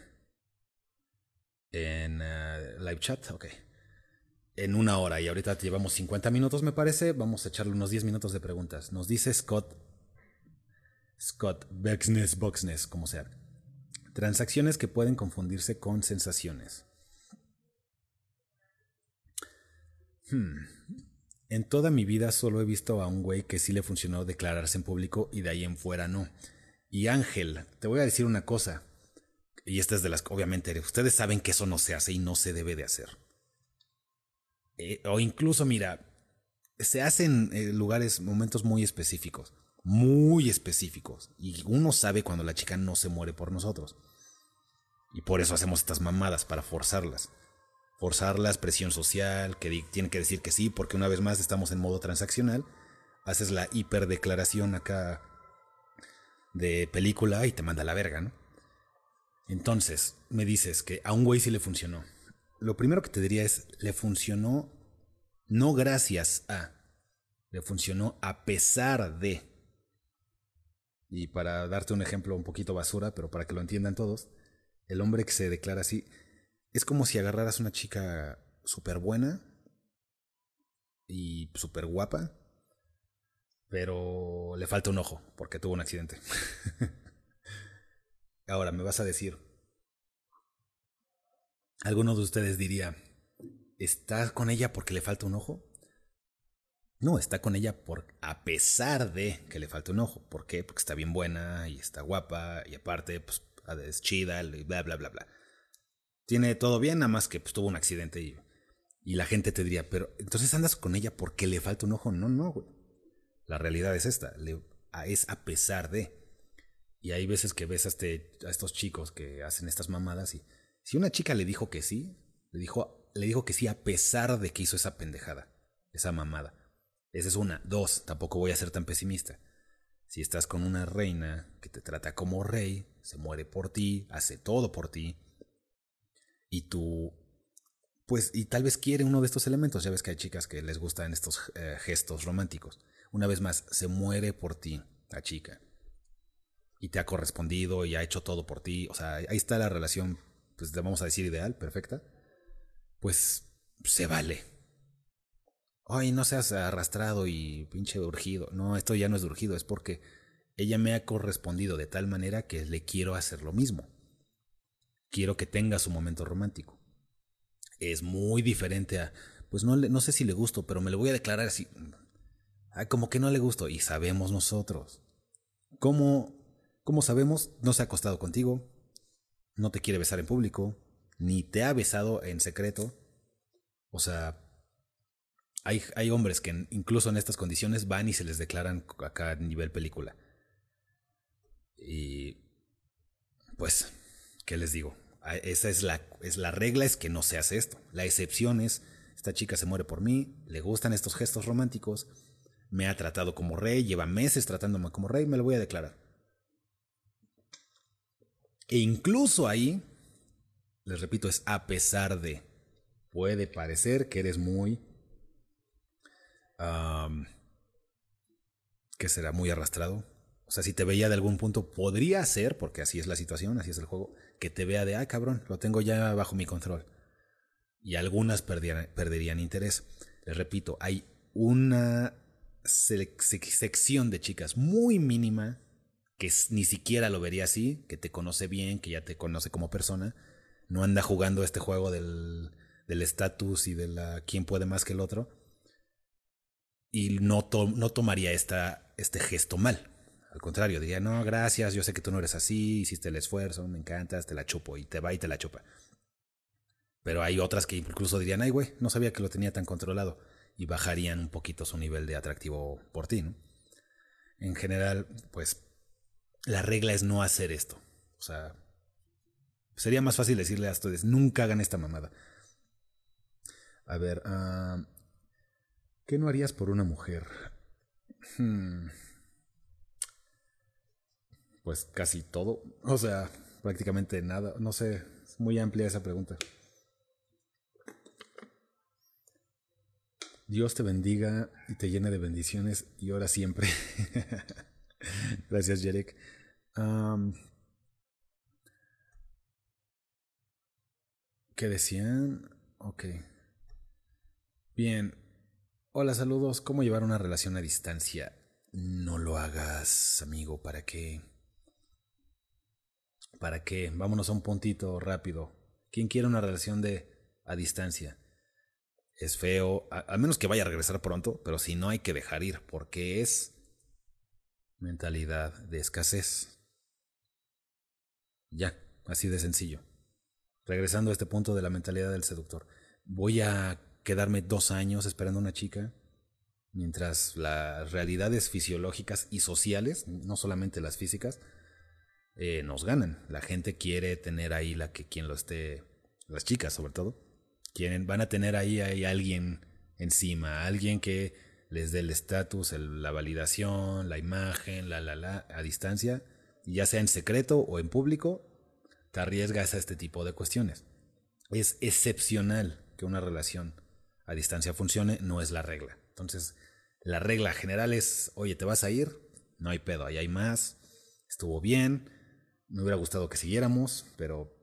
En ah, live chat. Ok. En una hora. Y ahorita llevamos 50 minutos, me parece. Vamos a echarle unos 10 minutos de preguntas. Nos dice Scott Scott, Bexness, Boxness, como sea. Transacciones que pueden confundirse con sensaciones. Hmm. En toda mi vida solo he visto a un güey que sí le funcionó declararse en público y de ahí en fuera no. Y Ángel, te voy a decir una cosa. Y esta es de las... Obviamente, ustedes saben que eso no se hace y no se debe de hacer. Eh, o incluso, mira, se hacen en lugares, momentos muy específicos. Muy específicos. Y uno sabe cuando la chica no se muere por nosotros. Y por eso hacemos estas mamadas, para forzarlas. Forzarlas, presión social, que tiene que decir que sí, porque una vez más estamos en modo transaccional. Haces la hiperdeclaración acá de película y te manda la verga, ¿no? Entonces, me dices que a un güey sí le funcionó. Lo primero que te diría es, le funcionó no gracias a, le funcionó a pesar de. Y para darte un ejemplo un poquito basura, pero para que lo entiendan todos, el hombre que se declara así, es como si agarraras una chica súper buena y súper guapa, pero le falta un ojo porque tuvo un accidente. Ahora me vas a decir, ¿alguno de ustedes diría, ¿está con ella porque le falta un ojo? No, está con ella por a pesar de que le falta un ojo. ¿Por qué? Porque está bien buena y está guapa y aparte pues es chida y bla bla bla bla. Tiene todo bien, nada más que pues, tuvo un accidente y, y la gente te diría, pero entonces andas con ella porque le falta un ojo. No, no, güey. La realidad es esta, es a pesar de. Y hay veces que ves a, este, a estos chicos que hacen estas mamadas y si una chica le dijo que sí, le dijo, le dijo que sí a pesar de que hizo esa pendejada, esa mamada. Esa es una. Dos, tampoco voy a ser tan pesimista. Si estás con una reina que te trata como rey, se muere por ti, hace todo por ti, y tú, pues, y tal vez quiere uno de estos elementos, ya ves que hay chicas que les gustan estos eh, gestos románticos. Una vez más, se muere por ti, la chica. Y te ha correspondido y ha hecho todo por ti. O sea, ahí está la relación, pues vamos a decir ideal, perfecta. Pues se vale. Ay, no seas arrastrado y pinche urgido. No, esto ya no es urgido, es porque ella me ha correspondido de tal manera que le quiero hacer lo mismo. Quiero que tenga su momento romántico. Es muy diferente a, pues no, no sé si le gusto, pero me lo voy a declarar así como que no le gustó. Y sabemos nosotros. ¿Cómo, ¿Cómo sabemos? No se ha acostado contigo. No te quiere besar en público. Ni te ha besado en secreto. O sea, hay, hay hombres que incluso en estas condiciones van y se les declaran acá a nivel película. Y pues, ¿qué les digo? Esa es la, es la regla, es que no se hace esto. La excepción es, esta chica se muere por mí, le gustan estos gestos románticos, me ha tratado como rey, lleva meses tratándome como rey, me lo voy a declarar. E incluso ahí, les repito, es a pesar de, puede parecer que eres muy, que será muy arrastrado. O sea, si te veía de algún punto, podría ser, porque así es la situación, así es el juego, que te vea de, ay cabrón, lo tengo ya bajo mi control. Y algunas perderían interés. Les repito, hay una sección de chicas muy mínima, que ni siquiera lo vería así, que te conoce bien, que ya te conoce como persona, no anda jugando este juego del estatus y de la quién puede más que el otro, y no, no tomaría esta, este gesto mal. Al contrario, diría, no, gracias, yo sé que tú no eres así, hiciste el esfuerzo, me encantas, te la chupo, y te va y te la chupa. Pero hay otras que incluso dirían, ay, güey, no sabía que lo tenía tan controlado y bajarían un poquito su nivel de atractivo por ti, ¿no? En general, pues la regla es no hacer esto. O sea, sería más fácil decirle a ustedes, nunca hagan esta mamada. A ver, uh, ¿qué no harías por una mujer? Hmm. Pues casi todo. O sea, prácticamente nada. No sé, es muy amplia esa pregunta. Dios te bendiga y te llene de bendiciones y ahora siempre. Gracias, Jerek. ¿Qué decían? Ok. Bien. Hola, saludos. ¿Cómo llevar una relación a distancia? No lo hagas, amigo. ¿Para qué? ¿Para qué? Vámonos a un puntito rápido. ¿Quién quiere una relación de a distancia? es feo, al menos que vaya a regresar pronto, pero si no hay que dejar ir, porque es mentalidad de escasez. Ya, así de sencillo. Regresando a este punto de la mentalidad del seductor. Voy a quedarme dos años esperando a una chica, mientras las realidades fisiológicas y sociales, no solamente las físicas, eh, nos ganan. La gente quiere tener ahí la que quien lo esté, las chicas sobre todo, quieren, van a tener ahí, ahí alguien encima, alguien que les dé el estatus, la validación, la imagen, la, la, la, a distancia, ya sea en secreto o en público, te arriesgas a este tipo de cuestiones. Es excepcional que una relación a distancia funcione, no es la regla. Entonces, la regla general es, oye, ¿te vas a ir? No hay pedo, ahí hay más, estuvo bien, me hubiera gustado que siguiéramos, pero,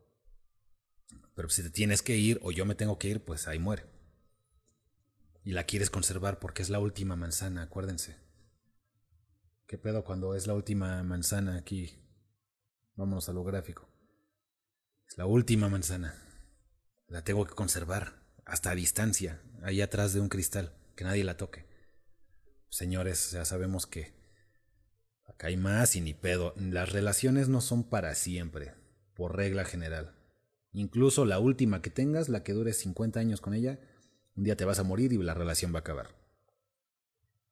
pero si te tienes que ir o yo me tengo que ir, pues ahí muere. Y la quieres conservar porque es la última manzana, acuérdense. ¿Qué pedo cuando es la última manzana aquí? Vámonos a lo gráfico. Es la última manzana. La tengo que conservar hasta a distancia, ahí atrás de un cristal, que nadie la toque. Señores, ya sabemos que acá hay más y ni pedo. Las relaciones no son para siempre, por regla general. Incluso la última que tengas, la que dure 50 años con ella, un día te vas a morir y la relación va a acabar.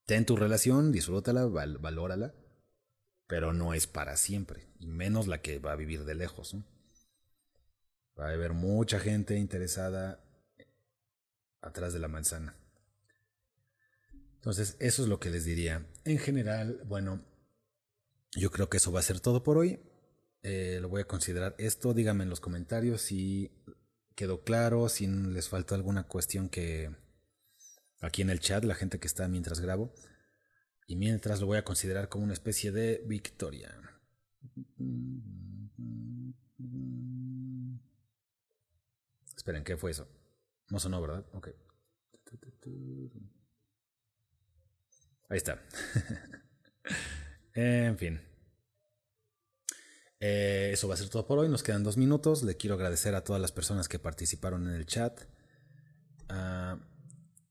Ten tu relación, disfrútala, valórala, pero no es para siempre, y menos la que va a vivir de lejos. Va a haber mucha gente interesada atrás de la manzana. Entonces, eso es lo que les diría. En general, bueno, yo creo que eso va a ser todo por hoy. Eh, lo voy a considerar esto. Díganme en los comentarios si quedó claro, si les faltó alguna cuestión que aquí en el chat, la gente que está mientras grabo. Y mientras lo voy a considerar como una especie de victoria. Esperen, ¿qué fue eso? No sonó, ¿verdad? Ok. Ahí está. en fin. Eh, eso va a ser todo por hoy. Nos quedan dos minutos. Le quiero agradecer a todas las personas que participaron en el chat. Uh,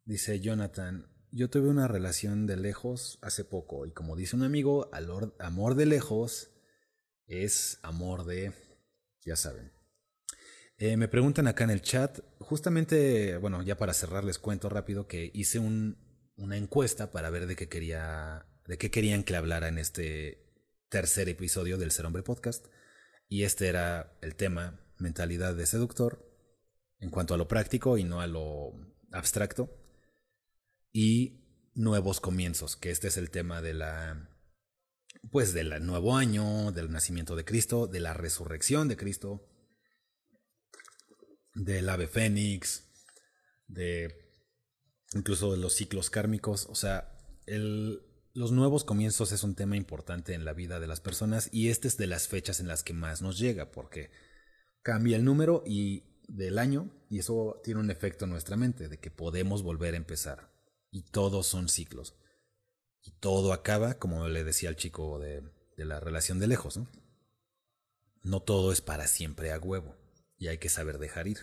dice Jonathan, yo tuve una relación de lejos hace poco y como dice un amigo, amor de lejos es amor de, ya saben. Eh, me preguntan acá en el chat, justamente, bueno, ya para cerrar les cuento rápido que hice una encuesta para ver de qué quería, de qué querían que hablara en este tercer episodio del Ser Hombre Podcast. Y este era el tema, mentalidad de seductor, en cuanto a lo práctico y no a lo abstracto. Y nuevos comienzos, que este es el tema de la, pues del nuevo año, del nacimiento de Cristo, de la resurrección de Cristo del ave fénix, de incluso de los ciclos kármicos. O sea, el, los nuevos comienzos es un tema importante en la vida de las personas y este es de las fechas en las que más nos llega porque cambia el número y del año y eso tiene un efecto en nuestra mente de que podemos volver a empezar y todos son ciclos y todo acaba como le decía al chico de, de la relación de lejos ¿no? no todo es para siempre a huevo y hay que saber dejar ir.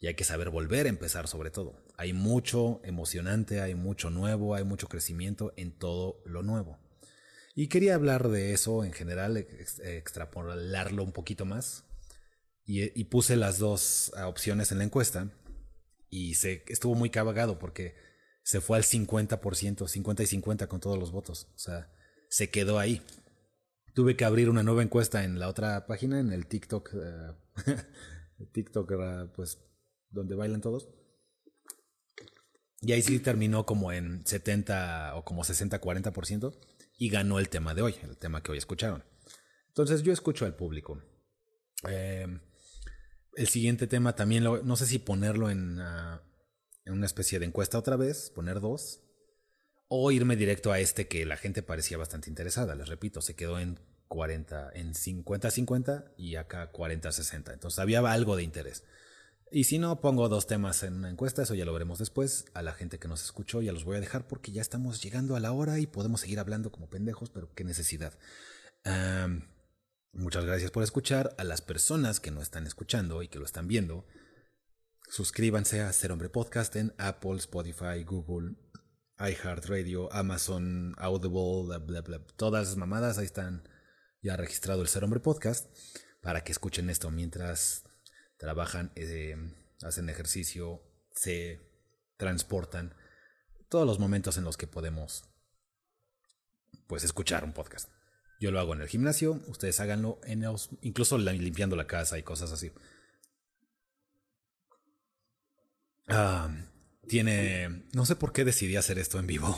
Y hay que saber volver a empezar sobre todo. Hay mucho emocionante, hay mucho nuevo, hay mucho crecimiento en todo lo nuevo. Y quería hablar de eso en general, extrapolarlo un poquito más. Y, puse las dos ah, opciones en la encuesta. Y se, estuvo muy cabagado porque se fue al 50%, 50 y 50 con todos los votos. O sea, se quedó ahí. Tuve que abrir una nueva encuesta en la otra página, en el TikTok. Eh, TikTok era pues donde bailan todos. Y ahí sí terminó como en 70 o como 60-40% y ganó el tema de hoy, el tema que hoy escucharon. Entonces yo escucho al público. Eh, el siguiente tema también, lo, no sé si ponerlo en, uh, en una especie de encuesta otra vez, poner dos, o irme directo a este que la gente parecía bastante interesada. Les repito, se quedó en 40, en 50-50 y acá 40-60. Entonces había algo de interés. Y si no, pongo dos temas en una encuesta, eso ya lo veremos después. A la gente que nos escuchó ya los voy a dejar porque ya estamos llegando a la hora y podemos seguir hablando como pendejos, pero qué necesidad. muchas gracias por escuchar. A las personas que no están escuchando y que lo están viendo, Suscríbanse a Ser Hombre Podcast en Apple, Spotify, Google, iHeartRadio, Amazon, Audible, bla, bla, bla. Todas las mamadas ahí están ya registrado el Ser Hombre Podcast para que escuchen esto mientras trabajan, eh, hacen ejercicio, se transportan. Todos los momentos en los que podemos pues escuchar un podcast. Yo lo hago en el gimnasio, ustedes háganlo en los, incluso limpiando la casa y cosas así. Ah, tiene, no sé por qué decidí hacer esto en vivo,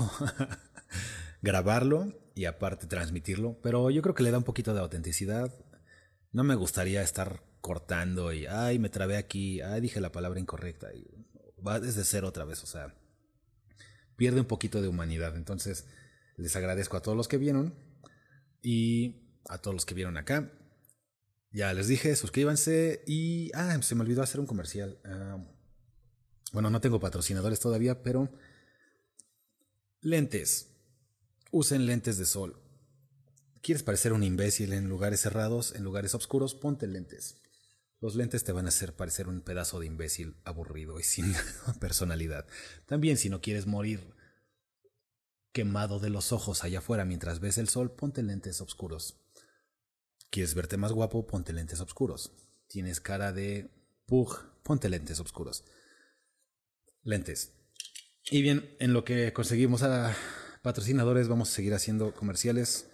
grabarlo y aparte transmitirlo, pero yo creo que le da un poquito de autenticidad. No me gustaría estar cortando y, ay, me trabé aquí, ay, dije la palabra incorrecta y va desde cero otra vez, o sea, pierde un poquito de humanidad. Entonces, les agradezco a todos los que vieron y a todos los que vieron acá. Ya les dije, suscríbanse y, ah, se me olvidó hacer un comercial. Ah, bueno, no tengo patrocinadores todavía, pero lentes. Usen lentes de sol. ¿Quieres parecer un imbécil en lugares cerrados, en lugares oscuros? Ponte lentes. Los lentes te van a hacer parecer un pedazo de imbécil aburrido y sin personalidad. También si no quieres morir quemado de los ojos allá afuera mientras ves el sol, ponte lentes oscuros. ¿Quieres verte más guapo? Ponte lentes oscuros. ¿Tienes cara de pug? Ponte lentes oscuros. Lentes. Y bien, en lo que conseguimos a patrocinadores, vamos a seguir haciendo comerciales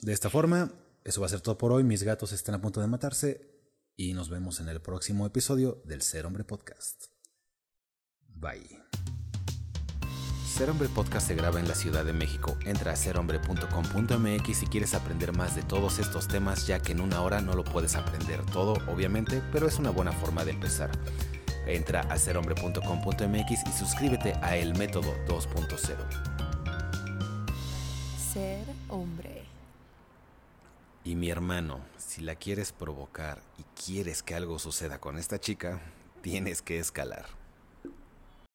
de esta forma. Eso va a ser todo por hoy. Mis gatos están a punto de matarse. Y nos vemos en el próximo episodio del Ser Hombre Podcast. Bye. Ser Hombre Podcast se graba en la Ciudad de México. Entra a serhombre.com.mx si quieres aprender más de todos estos temas, ya que en una hora no lo puedes aprender todo, obviamente, pero es una buena forma de empezar. Entra a serhombre.com.mx y suscríbete a El Método 2.0. Ser hombre. Y mi hermano, si la quieres provocar y quieres que algo suceda con esta chica, tienes que escalar.